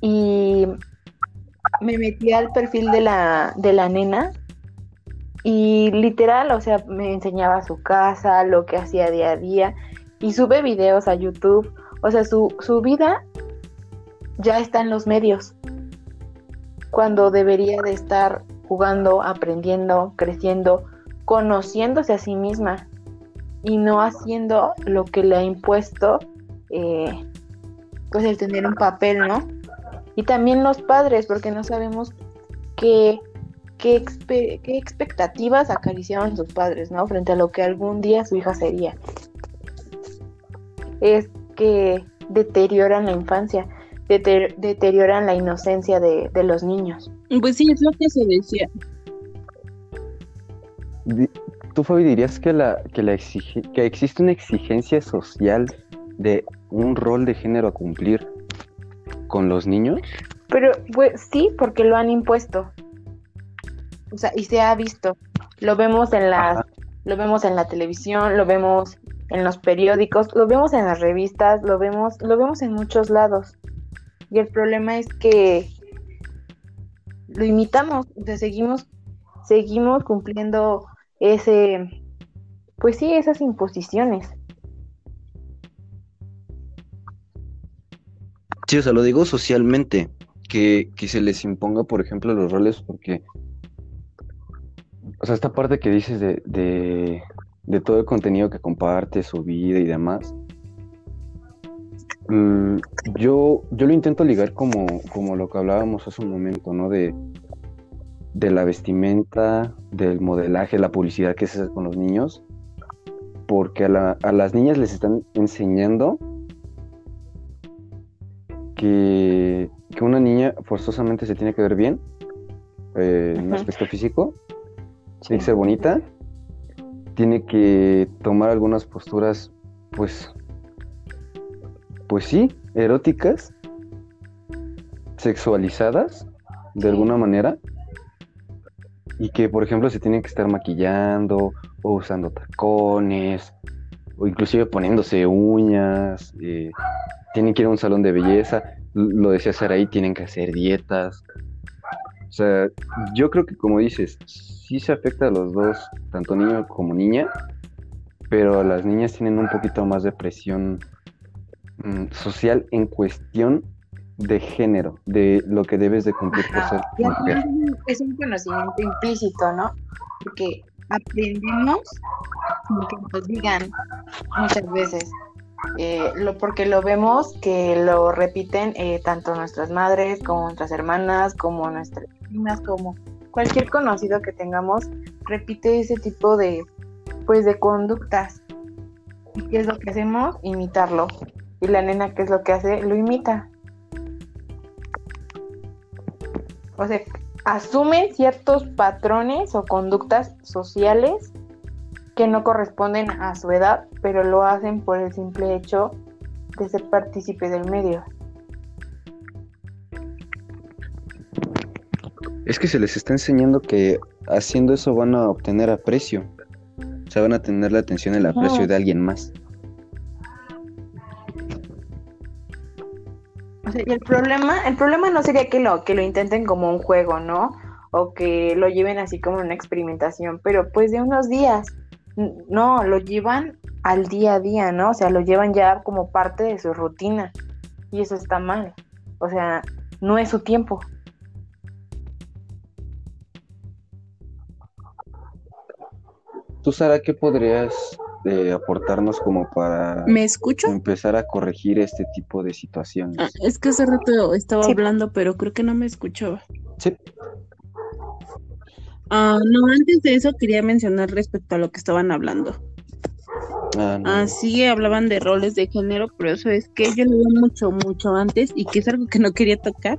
Y me metí al perfil de la, de la nena y literal, o sea, me enseñaba su casa, lo que hacía día a día y sube videos a YouTube. O sea, su, su vida ya está en los medios cuando debería de estar jugando, aprendiendo, creciendo, conociéndose a sí misma y no haciendo lo que le ha impuesto eh, pues el tener un papel, ¿no? Y también los padres, porque no sabemos qué, qué, qué expectativas acariciaban sus padres, ¿no? Frente a lo que algún día su hija sería. Es que deterioran la infancia, deterioran la inocencia de, los niños. Pues sí, es lo que se decía. ¿Tú, Fabi, dirías que, la, que, la que existe una exigencia social de un rol de género a cumplir con los niños? Pero pues sí, porque lo han impuesto. O sea, y se ha visto. Lo vemos en las lo vemos en la televisión, lo vemos en los periódicos, lo vemos en las revistas, lo vemos lo vemos en muchos lados. Y el problema es que lo imitamos, o sea, seguimos seguimos cumpliendo ese pues sí, esas imposiciones. Sí, o sea, lo digo socialmente, que, se les imponga, por ejemplo, los roles, porque, o sea, esta parte que dices de, de, todo el contenido que comparte, su vida y demás, mm, yo, yo lo intento ligar como, como lo que hablábamos hace un momento, ¿no? De, de la vestimenta, del modelaje, la publicidad que se hace con los niños, porque a, a las niñas les están enseñando que, una niña forzosamente se tiene que ver bien eh, en aspecto físico, tiene que ser bonita, tiene que tomar algunas posturas, pues, pues sí, eróticas, sexualizadas, de alguna manera, y que, por ejemplo, se tienen que estar maquillando o usando tacones, o inclusive poniéndose uñas, eh, tienen que ir a un salón de belleza, lo decía Saraí, tienen que hacer dietas. O sea, yo creo que como dices, sí se afecta a los dos, tanto niño como niña, pero las niñas tienen un poquito más de presión mm, social en cuestión de género, de lo que debes de cumplir por ser mujer. Es un conocimiento implícito, ¿no? Porque aprendemos que nos digan muchas veces. Eh, lo, porque lo vemos que lo repiten eh, tanto nuestras madres como nuestras hermanas, como nuestras primas, como cualquier conocido que tengamos, repite ese tipo de, pues, de conductas. ¿Y qué es lo que hacemos? Imitarlo. Y la nena, ¿qué es lo que hace? Lo imita. O sea, asumen ciertos patrones o conductas sociales que no corresponden a su edad, pero lo hacen por el simple hecho de ser partícipe del medio. Es que se les está enseñando que haciendo eso van a obtener aprecio. O sea, van a tener la atención y el aprecio de alguien más. Y el problema, el problema no sería que lo, que lo intenten como un juego, ¿no? O que lo lleven así como una experimentación, pero pues de unos días no, lo llevan al día a día, ¿no? O sea, lo llevan ya como parte de su rutina y eso está mal. O sea, no es su tiempo. ¿Tú, Sara, qué podrías eh, aportarnos como para ¿Me escucho? empezar a corregir este tipo de situaciones? Ah, es que hace rato estaba hablando, pero creo que no me escuchaba. Sí. Ah, no, antes de eso quería mencionar respecto a lo que estaban hablando. Ah, ah sí, hablaban de roles de género, pero eso es que yo lo veo mucho, mucho antes y que es algo que no quería tocar.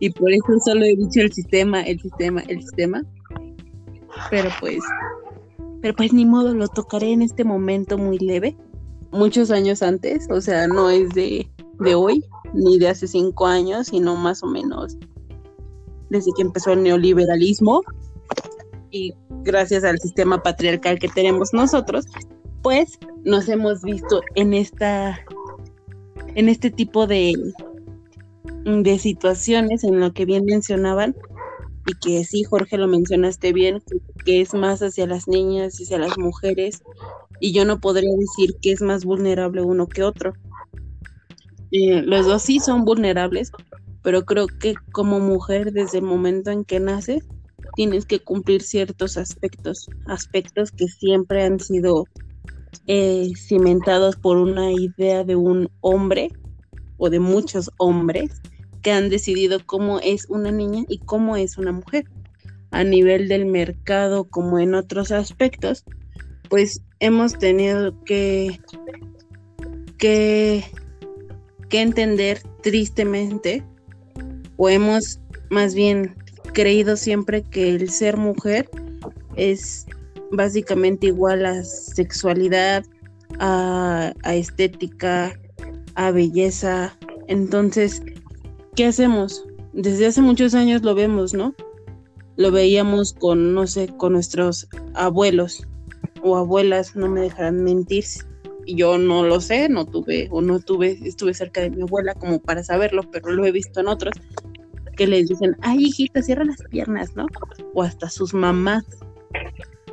Y por eso solo he dicho el sistema, el sistema, el sistema. Pero pues, pero pues ni modo, lo tocaré en este momento muy leve, muchos años antes, o sea, no es de, de hoy, ni de hace cinco años, sino más o menos desde que empezó el neoliberalismo, y gracias al sistema patriarcal que tenemos nosotros, pues nos hemos visto en esta en este tipo de de situaciones en lo que bien mencionaban y que sí, Jorge lo mencionaste bien, que es más hacia las niñas y hacia las mujeres, y yo no podría decir que es más vulnerable uno que otro. Eh, los dos sí son vulnerables, pero creo que como mujer desde el momento en que naces tienes que cumplir ciertos aspectos, aspectos que siempre han sido eh, cimentados por una idea de un hombre o de muchos hombres que han decidido cómo es una niña y cómo es una mujer. A nivel del mercado como en otros aspectos, pues hemos tenido que, que, entender tristemente o hemos más bien creído siempre que el ser mujer es básicamente igual a sexualidad, a, estética, a belleza. Entonces, ¿qué hacemos? Desde hace muchos años lo vemos, ¿no? Lo veíamos con, no sé, con nuestros abuelos o abuelas, no me dejarán mentir. Yo no lo sé, no tuve o no tuve, estuve cerca de mi abuela como para saberlo, pero lo he visto en otros que les dicen, ay hijita, cierra las piernas, ¿no? O hasta sus mamás.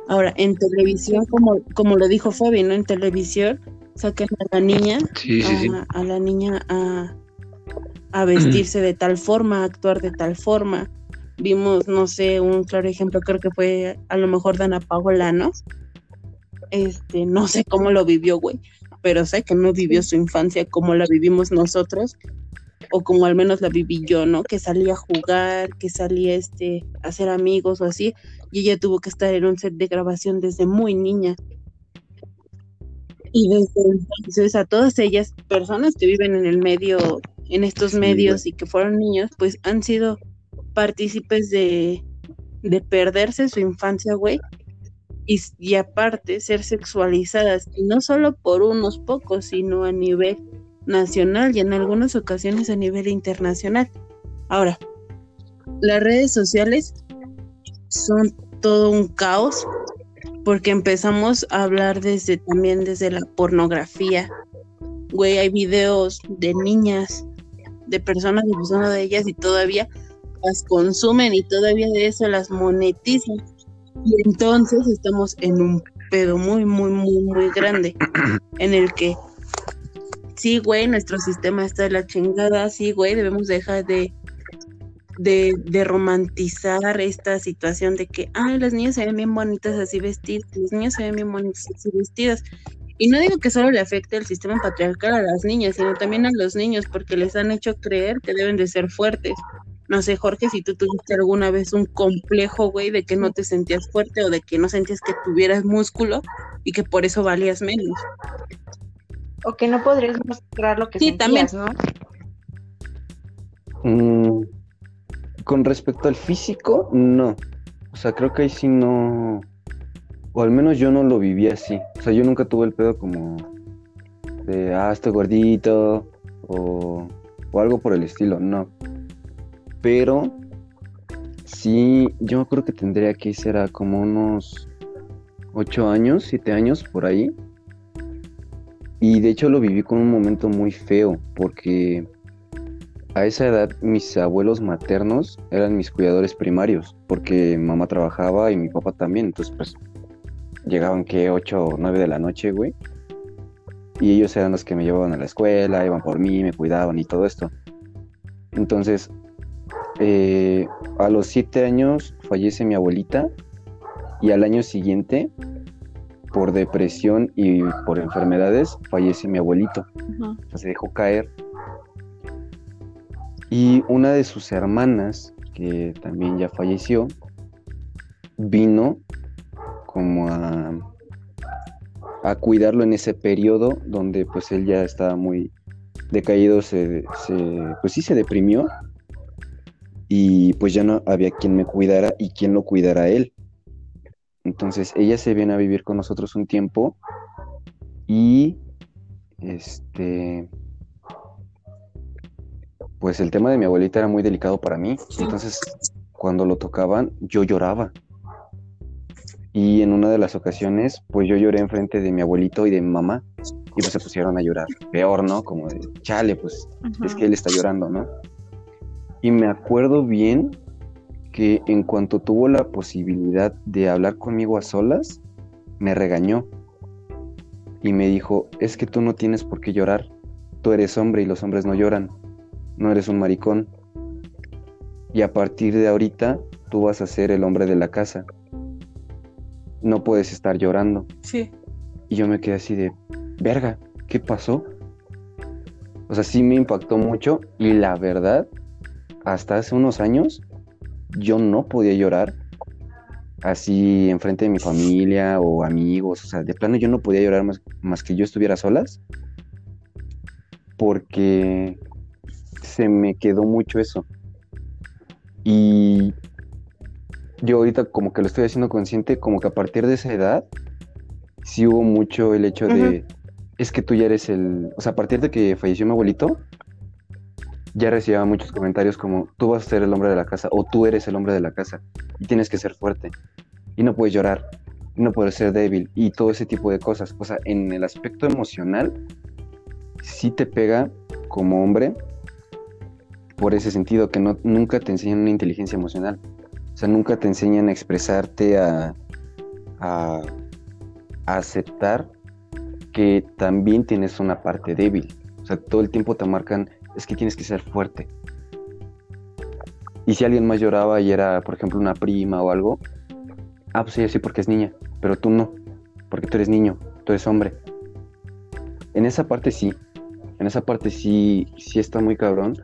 Ahora, en televisión, como, como lo dijo Fabi, ¿no? En televisión sacan a la niña, a, la niña a, a vestirse de tal forma, a actuar de tal forma. Vimos, no sé, un claro ejemplo, creo que fue a lo mejor Dana Paola, ¿no? Este, no sé cómo lo vivió, güey, pero sé que no vivió su infancia como la vivimos nosotros, o como al menos la viví yo, ¿no? Que salía a jugar, que salía este, a hacer amigos o así, y ella tuvo que estar en un set de grabación desde muy niña. Y desde entonces a todas ellas, personas que viven en el medio, en estos medios y que fueron niños, pues han sido partícipes de, de perderse su infancia, güey, y, y, aparte ser sexualizadas, y no solo por unos pocos, sino a nivel nacional y en algunas ocasiones a nivel internacional. Ahora, las redes sociales son todo un caos porque empezamos a hablar desde también desde la pornografía. Güey, hay videos de niñas, de personas abusando de ellas y todavía las consumen y todavía de eso las monetizan. Y entonces estamos en un pedo muy, muy, muy, muy grande en el que sí, güey, nuestro sistema está de la chingada, sí, güey, debemos dejar de, de, romantizar esta situación de que, ay, las niñas se ven bien bonitas así vestidas, las niñas se ven bien bonitas así vestidas. Y no digo que solo le afecte el sistema patriarcal a las niñas, sino también a los niños, porque les han hecho creer que deben de ser fuertes. No sé, Jorge, si tú tuviste alguna vez un complejo, güey, de que no te sentías fuerte o de que no sentías que tuvieras músculo y que por eso valías menos. O que no podrías mostrar lo que sí, sentías, ¿no? Mm, con respecto al físico, no. O sea, creo que ahí sí no. O al menos yo no lo viví así. O sea, yo nunca tuve el pedo como de, ah, estoy gordito. O, o algo por el estilo, no. Pero sí, yo creo que tendría que ser como unos 8 años, 7 años por ahí. Y de hecho lo viví con un momento muy feo, porque a esa edad mis abuelos maternos eran mis cuidadores primarios, porque mamá trabajaba y mi papá también, entonces pues llegaban que 8 o 9 de la noche, güey. Y ellos eran los que me llevaban a la escuela, iban por mí, me cuidaban y todo esto. Entonces, eh, a los 7 años fallece mi abuelita y al año siguiente por depresión y por enfermedades fallece mi abuelito. se dejó caer. Y una de sus hermanas, que también ya falleció, vino como a, a cuidarlo en ese periodo donde pues él ya estaba muy decaído, se, pues sí se deprimió y pues ya no había quien me cuidara y quien lo cuidara a él. Entonces ella se viene a vivir con nosotros un tiempo y este pues el tema de mi abuelita era muy delicado para mí. Entonces cuando lo tocaban yo lloraba. Y en una de las ocasiones pues yo lloré enfrente de mi abuelito y de mi mamá y pues se pusieron a llorar. Peor, ¿no? Como de, chale, pues es que él está llorando, ¿no? Y me acuerdo bien que en cuanto tuvo la posibilidad de hablar conmigo a solas, me regañó y me dijo, es que tú no tienes por qué llorar, tú eres hombre y los hombres no lloran, no eres un maricón. Y a partir de ahorita tú vas a ser el hombre de la casa. No puedes estar llorando. Sí. Y yo me quedé así de, verga, ¿qué pasó? O sea, sí me impactó mucho y la verdad, hasta hace unos años, yo no podía llorar así enfrente de mi familia o amigos. O sea, de plano yo no podía llorar más, más que yo estuviera solas porque se me quedó mucho eso. Y yo ahorita como que lo estoy haciendo consciente, como que a partir de esa edad, sí hubo mucho el hecho de, es que tú ya eres el, o sea, a partir de que falleció mi abuelito, ya recibía muchos comentarios como, tú vas a ser el hombre de la casa o tú eres el hombre de la casa y tienes que ser fuerte y no puedes llorar, y no puedes ser débil y todo ese tipo de cosas. O sea, en el aspecto emocional, sí te pega como hombre por ese sentido, que no, nunca te enseñan una inteligencia emocional. Sea, nunca te enseñan a expresarte, a, a aceptar que también tienes una parte débil. O sea, todo el tiempo te marcan, es que tienes que ser fuerte. Y si alguien más lloraba y era, por ejemplo, una prima o algo, ah, pues sí, sí, porque es niña, pero tú no, porque tú eres niño, tú eres hombre. En esa parte sí, en esa parte sí, sí está muy cabrón.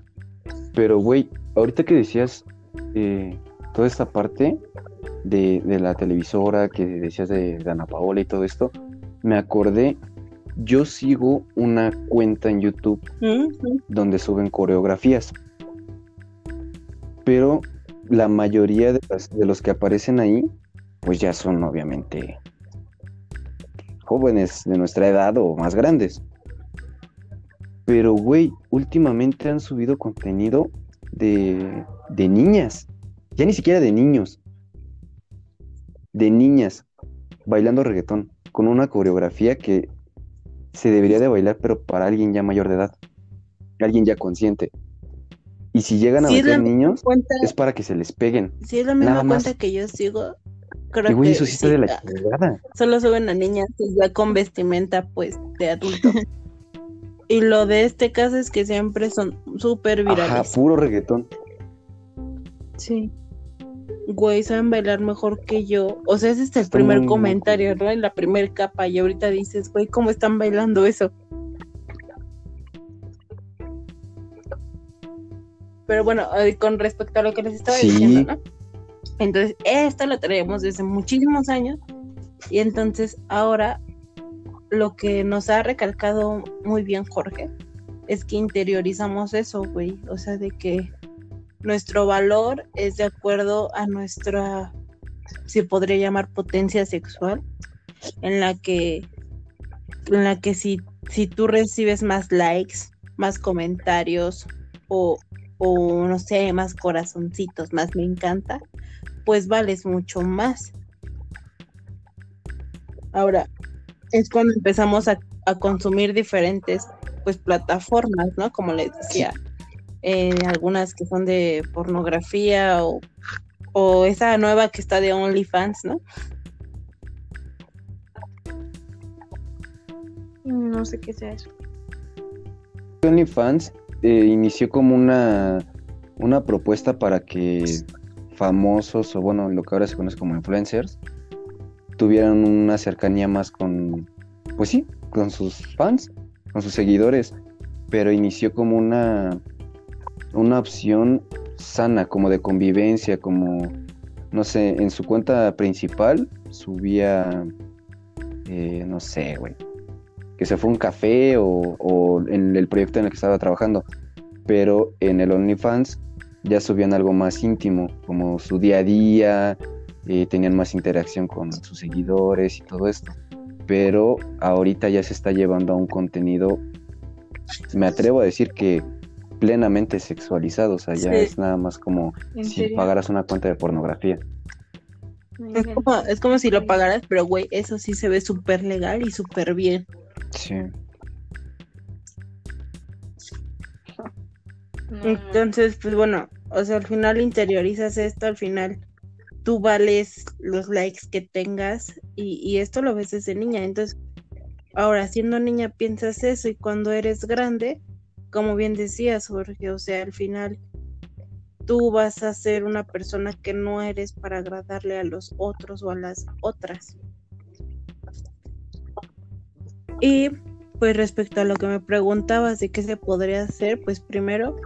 Pero, güey, ahorita que decías eh, toda esta parte de, de, la televisora, que decías de, de Ana Paola y todo esto, me acordé yo sigo una cuenta en YouTube donde suben coreografías. Pero la mayoría de, de, los que aparecen ahí, pues ya son obviamente jóvenes de nuestra edad o más grandes. Pero, güey, últimamente han subido contenido de, de niñas. Ya ni siquiera de niños. De niñas bailando reggaetón con una coreografía que se debería de bailar, pero para alguien ya mayor de edad, alguien ya consciente. Y si llegan a sí, meter niños, cuenta... es para que se les peguen. Sí, es la misma cuenta más. que yo sigo. Creo y güey, que eso sí está de la chingada. Solo suben a niñas ya con vestimenta, pues, de adulto. y lo de este caso es que siempre son súper virales. Ajá, puro reggaetón. Sí güey, saben bailar mejor que yo. O sea, ese es el Está primer comentario, ¿no? En la primer capa. Y ahorita dices, güey, ¿cómo están bailando eso? Pero bueno, eh, con respecto a lo que les estaba sí. diciendo, ¿no? Entonces, esto lo traemos desde muchísimos años. Y entonces, ahora, lo que nos ha recalcado muy bien Jorge es que interiorizamos eso, güey. O sea, de que nuestro valor es de acuerdo a nuestra, se podría llamar potencia sexual, en la que, en la que si, si tú recibes más likes, más comentarios o, o no sé, más corazoncitos, más me encanta, pues vales mucho más. Ahora, es cuando empezamos a, a consumir diferentes pues plataformas, ¿no? Como les decía, eh, algunas que son de pornografía o, o esa nueva que está de OnlyFans, ¿no? No sé qué sea eso. OnlyFans eh, inició como una, una propuesta para que famosos o bueno, lo que ahora se conoce como influencers, tuvieran una cercanía más con, pues sí, con sus fans, con sus seguidores, pero inició como una una opción sana, como de convivencia, como, no sé, en su cuenta principal subía, eh, no sé, güey, que se fue un café o, en el proyecto en el que estaba trabajando, pero en el OnlyFans ya subían algo más íntimo, como su día a día, eh, tenían más interacción con sus seguidores y todo esto. Pero ahorita ya se está llevando a un contenido, me atrevo a decir que plenamente sexualizado, o sea, ya sí. es nada más como si serio? pagaras una cuenta de pornografía. Es como, es como si lo pagaras, pero güey, eso sí se ve súper legal y súper bien. Sí. Entonces, pues bueno, O sea, al final interiorizas esto, al final tú vales los likes que tengas y, y esto lo ves desde niña. Entonces, ahora siendo niña piensas eso y cuando eres grande, como bien decías, Jorge, o sea, al final tú vas a ser una persona que no eres para agradarle a los otros o a las otras. Y pues respecto a lo que me preguntabas de qué se podría hacer, pues primero,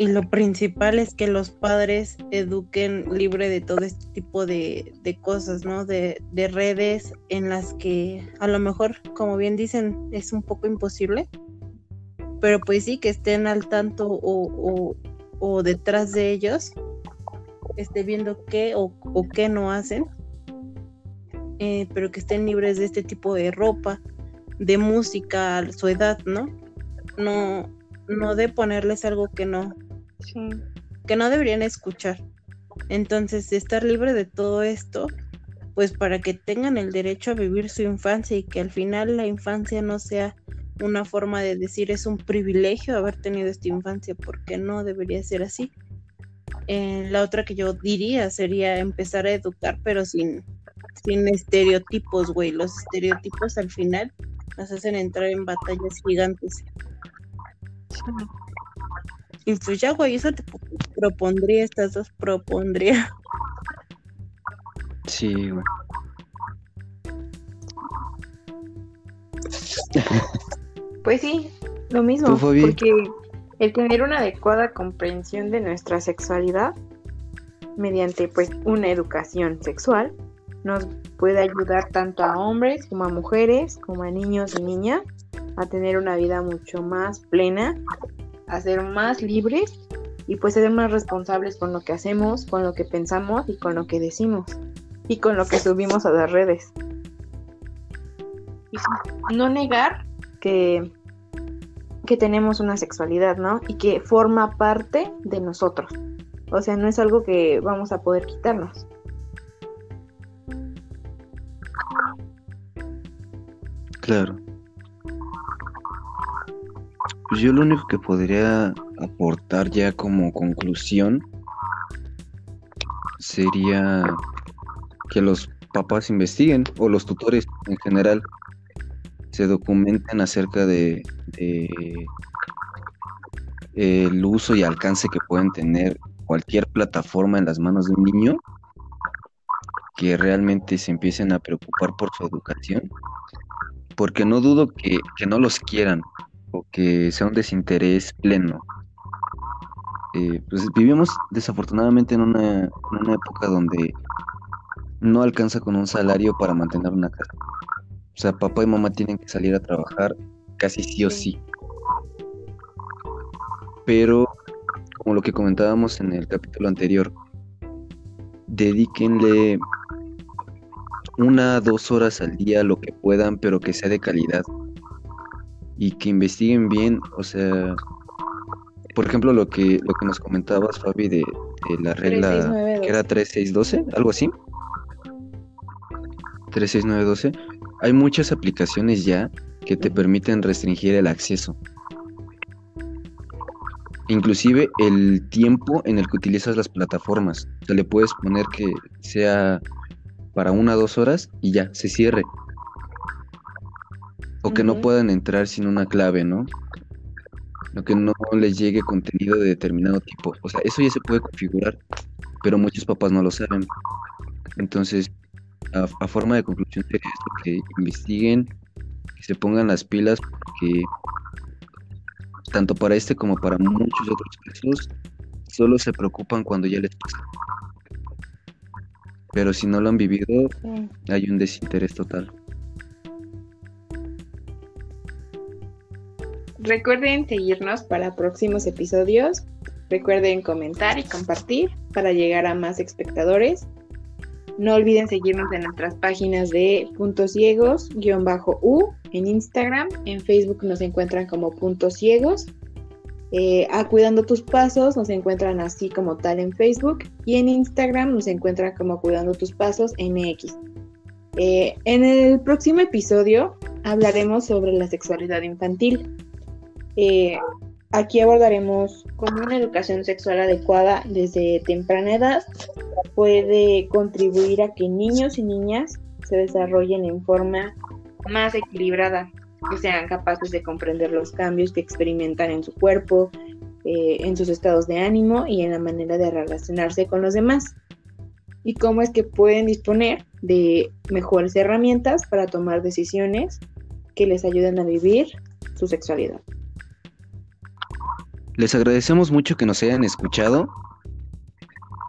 y lo principal es que los padres eduquen libre de todo este tipo de, cosas, ¿no? De, de, redes en las que a lo mejor, como bien dicen, es un poco imposible, pero pues sí, que estén al tanto o, o, detrás de ellos, esté viendo qué o, o qué no hacen, eh, pero que estén libres de este tipo de ropa, de música a su edad, ¿no? No, no de ponerles algo que no, que no deberían escuchar. Entonces, estar libre de todo esto, pues para que tengan el derecho a vivir su infancia y que al final la infancia no sea una forma de decir es un privilegio haber tenido esta infancia, porque no debería ser así. Eh, la otra que yo diría sería empezar a educar, pero sin, sin estereotipos, güey. Los estereotipos al final nos hacen entrar en batallas gigantes. Y pues ya, güey, eso te propondría, estas dos propondría. Sí, güey. Pues sí, lo mismo, porque el tener una adecuada comprensión de nuestra sexualidad mediante pues una educación sexual nos puede ayudar tanto a hombres como a mujeres, como a niños y niñas a tener una vida mucho más plena, a ser más libres y pues ser más responsables con lo que hacemos, con lo que pensamos y con lo que decimos y con lo que subimos a las redes. Y no negar que, que tenemos una sexualidad, ¿no? Y que forma parte de nosotros. O sea, no es algo que vamos a poder quitarnos. Claro. Pues yo lo único que podría aportar ya como conclusión sería que los papás investiguen o los tutores en general se documenten acerca de, el uso y alcance que pueden tener cualquier plataforma en las manos de un niño que realmente se empiecen a preocupar por su educación. Porque no dudo que, no los quieran o que sea un desinterés pleno. Eh, pues vivimos desafortunadamente en una, en una época donde no alcanza con un salario para mantener una casa o sea, papá y mamá tienen que salir a trabajar casi sí o sí. Pero, como lo que comentábamos en el capítulo anterior, dedíquenle una, dos horas al día, lo que puedan, pero que sea de calidad. Y que investiguen bien, o sea, por ejemplo, lo que, lo que nos comentabas, Fabi, de, la regla que era 3612, algo así. 36912 hay muchas aplicaciones ya que te permiten restringir el acceso. Inclusive el tiempo en el que utilizas las plataformas. O sea, le puedes poner que sea para una o dos horas y ya, se cierre. O que no puedan entrar sin una clave, ¿no? O que no les llegue contenido de determinado tipo. O sea, eso ya se puede configurar, pero muchos papás no lo saben. Entonces, a, forma de conclusión sería esto, que investiguen, que se pongan las pilas, porque tanto para este como para muchos otros casos, solo se preocupan cuando ya les pasa. Pero si no lo han vivido, hay un desinterés total. Recuerden seguirnos para próximos episodios. Recuerden comentar y compartir para llegar a más espectadores. No olviden seguirnos en nuestras páginas de Puntos Ciegos-U en Instagram. En Facebook nos encuentran como Puntos Ciegos. Eh, a Cuidando tus Pasos nos encuentran así como tal en Facebook. Y en Instagram nos encuentran como Cuidando tus Pasos MX. Eh, en el próximo episodio hablaremos sobre la sexualidad infantil. Eh, Aquí abordaremos cómo una educación sexual adecuada desde temprana edad puede contribuir a que niños y niñas se desarrollen en forma más equilibrada, que sean capaces de comprender los cambios que experimentan en su cuerpo, eh, en sus estados de ánimo y en la manera de relacionarse con los demás. Y cómo es que pueden disponer de mejores herramientas para tomar decisiones que les ayuden a vivir su sexualidad. Les agradecemos mucho que nos hayan escuchado.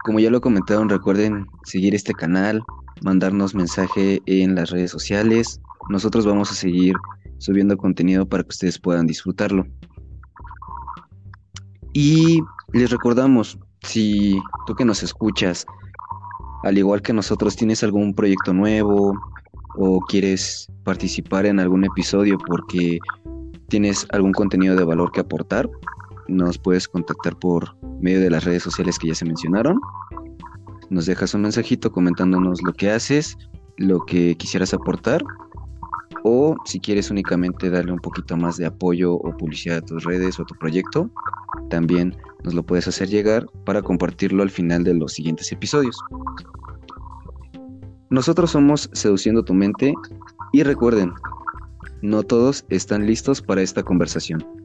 Como ya lo comentaron, recuerden seguir este canal, mandarnos mensaje en las redes sociales. Nosotros vamos a seguir subiendo contenido para que ustedes puedan disfrutarlo. Y les recordamos, si tú que nos escuchas, al igual que nosotros, tienes algún proyecto nuevo o quieres participar en algún episodio porque tienes algún contenido de valor que aportar, nos puedes contactar por medio de las redes sociales que ya se mencionaron. Nos dejas un mensajito comentándonos lo que haces, lo que quisieras aportar o si quieres únicamente darle un poquito más de apoyo o publicidad a tus redes o a tu proyecto, también nos lo puedes hacer llegar para compartirlo al final de los siguientes episodios. Nosotros somos Seduciendo tu mente y recuerden, no todos están listos para esta conversación.